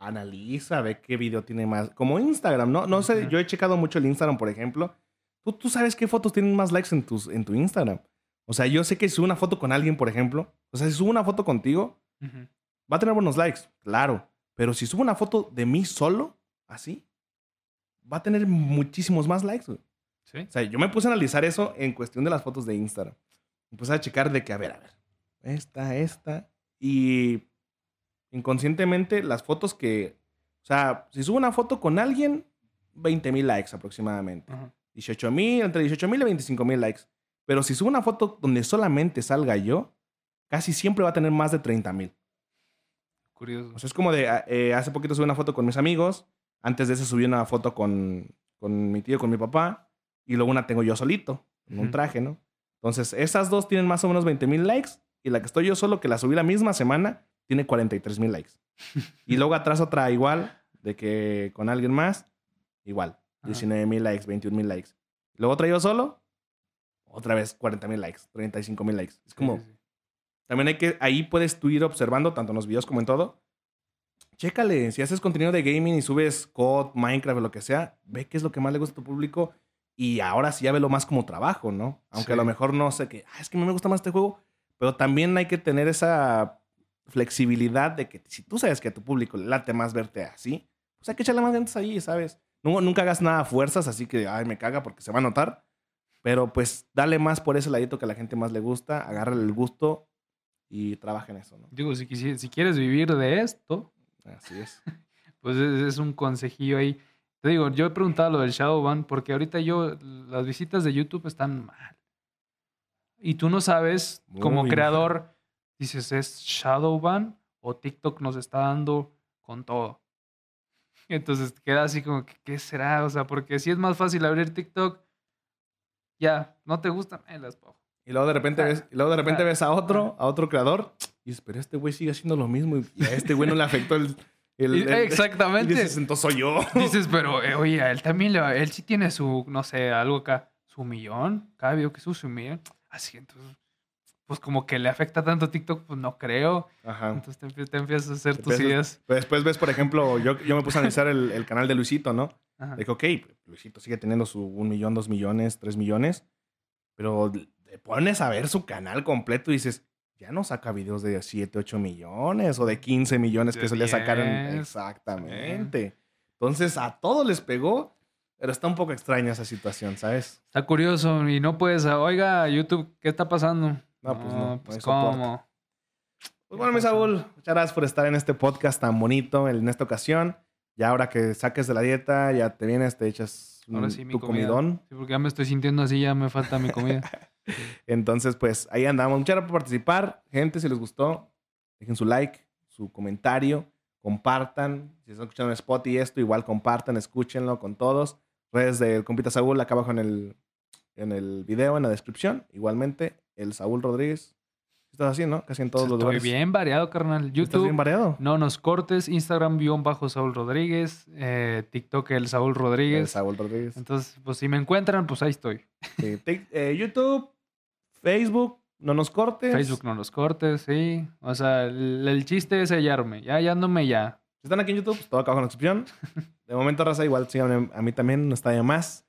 analiza, ve qué video tiene más. Como Instagram, ¿no? No sé, yo he checado mucho el Instagram, por ejemplo. Tú, sabes qué fotos tienen más likes en, tus, en tu Instagram. O sea, yo sé que si subo una foto con alguien, por ejemplo, o sea, si subo una foto contigo, va a tener buenos likes, claro. Pero si subo una foto de mí solo, así, va a tener muchísimos más likes. O sea, yo me puse a analizar eso en cuestión de las fotos de Instagram. Me puse a checar de que, a ver, a ver, esta, esta. Y inconscientemente las fotos que, o sea, si subo una foto con alguien, 20 mil likes aproximadamente. Uh. 18.000, entre 18.000 y 25.000 likes. Pero si subo una foto donde solamente salga yo, casi siempre va a tener más de 30.000. Curioso. O sea, es como de, ah, eh, hace poquito subí una foto con mis amigos, antes de eso subí una foto con, con mi tío, con mi papá, y luego una tengo yo solito, en un traje, ¿no? Entonces, esas dos tienen más o menos 20.000 likes, y la que estoy yo solo, que la subí la misma semana, tiene 43.000 likes. y luego atrás otra igual, de que con alguien más, igual. Ajá. 19 mil likes, 21 mil likes. Luego otra yo solo, otra vez 40 mil likes, 35 mil likes. Es como, Sí, sí, sí. también hay que, ahí puedes tú ir observando, tanto en los videos como en todo. Chécale, si haces contenido de gaming y subes COD, Minecraft o lo que sea, ve qué es lo que más le gusta a tu público y ahora sí ya velo más como trabajo, ¿no? Aunque a lo mejor no sé que, "Ah, es que a mí me gusta más este juego, pero también hay que tener esa flexibilidad de que si tú sabes que a tu público le late más verte así, pues hay que echarle más ganas ahí, ¿sabes? Nu- nunca hagas nada a fuerzas, así que, ay, me caga porque se va a notar. Pero pues dale más por ese ladito que a la gente más le gusta, agárrale el gusto y trabaja en eso, ¿no? Digo, si, si quieres vivir de esto, Así es. pues es, es un consejillo ahí. Te digo, yo he preguntado lo del Shadowban porque ahorita yo, las visitas de YouTube están mal. Y tú no sabes, como creador, dices, ¿es Shadowban o TikTok nos está dando con todo? Entonces queda así como, que, ¿qué será? O sea, porque si es más fácil abrir TikTok, ya, no te gusta, me las pongo. Y luego de repente ves, y luego de repente ves a otro, a otro creador, y dices, pero este güey sigue haciendo lo mismo y a este güey no le afectó el... el- el- Exactamente. Y dices, entonces soy yo. Dices, pero eh, oye, a él también, le va- él sí tiene su, no sé, algo acá, su millón, cada video que sube su millón. Así, entonces, pues como que le afecta tanto TikTok, pues no creo. Ajá. Entonces te, empie- te empiezas a hacer Te tus ideas. Después ves, por ejemplo, yo, yo me puse a analizar el, el canal de Luisito, ¿no? Ajá. Dije, ok, Luisito sigue teniendo su un millón, dos millones, tres millones, pero te pones a ver su canal completo y dices, ya no saca videos de 7, 8 millones o de 15 millones que De solía sacar. en- 10, Exactamente. Entonces a todos les pegó, pero está un poco extraña esa situación, ¿sabes? Está curioso y no puedes, oiga, YouTube, ¿qué está pasando? No, pues no, pues cómo. Pues bueno, mi Saúl, muchas gracias por estar en este podcast tan bonito en esta ocasión. Ya ahora que saques de la dieta, ya te vienes, te echas Ahora sí, tu comidón. Sí, porque ya me estoy sintiendo así, ya me falta mi comida. Entonces, pues ahí andamos. Muchas gracias por participar. Gente, si les gustó, dejen su like, su comentario, compartan. Si están escuchando en Spotify y esto, igual compartan, escúchenlo con todos. Redes del compita Saúl acá abajo en el, en el video, en la descripción. Igualmente, el Saúl Rodríguez. Estás así, ¿no? Casi en todos los lugares. bien variado, carnal. ¿Estás YouTube, bien variado? no nos cortes. Instagram, guion bajo Saúl Rodríguez. eh, TikTok, el Saúl El Rodríguez. Saúl Rodríguez. Entonces, pues si me encuentran, pues ahí estoy. Sí, eh, YouTube, Facebook, no nos cortes. Facebook no los cortes, sí. O sea, el, el chiste es hallarme. Ya hallándome ya. Si están aquí en YouTube, pues, todo acá abajo en la descripción. De momento, raza, igual síganme a mí también, no está de más.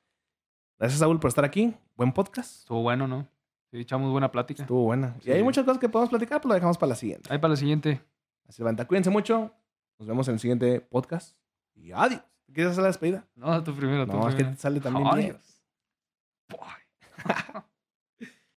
Gracias, Saúl, por estar aquí. Buen podcast. Estuvo bueno, ¿no? Sí, echamos buena plática. Estuvo buena. Y hay muchas cosas que podemos platicar, pero lo dejamos para la siguiente. Ahí para la siguiente. Así levanta. Cuídense mucho. Nos vemos en el siguiente podcast. Y adiós. ¿Quieres hacer la despedida? No, tú primero, tú No, es que primero. sale también. Adiós.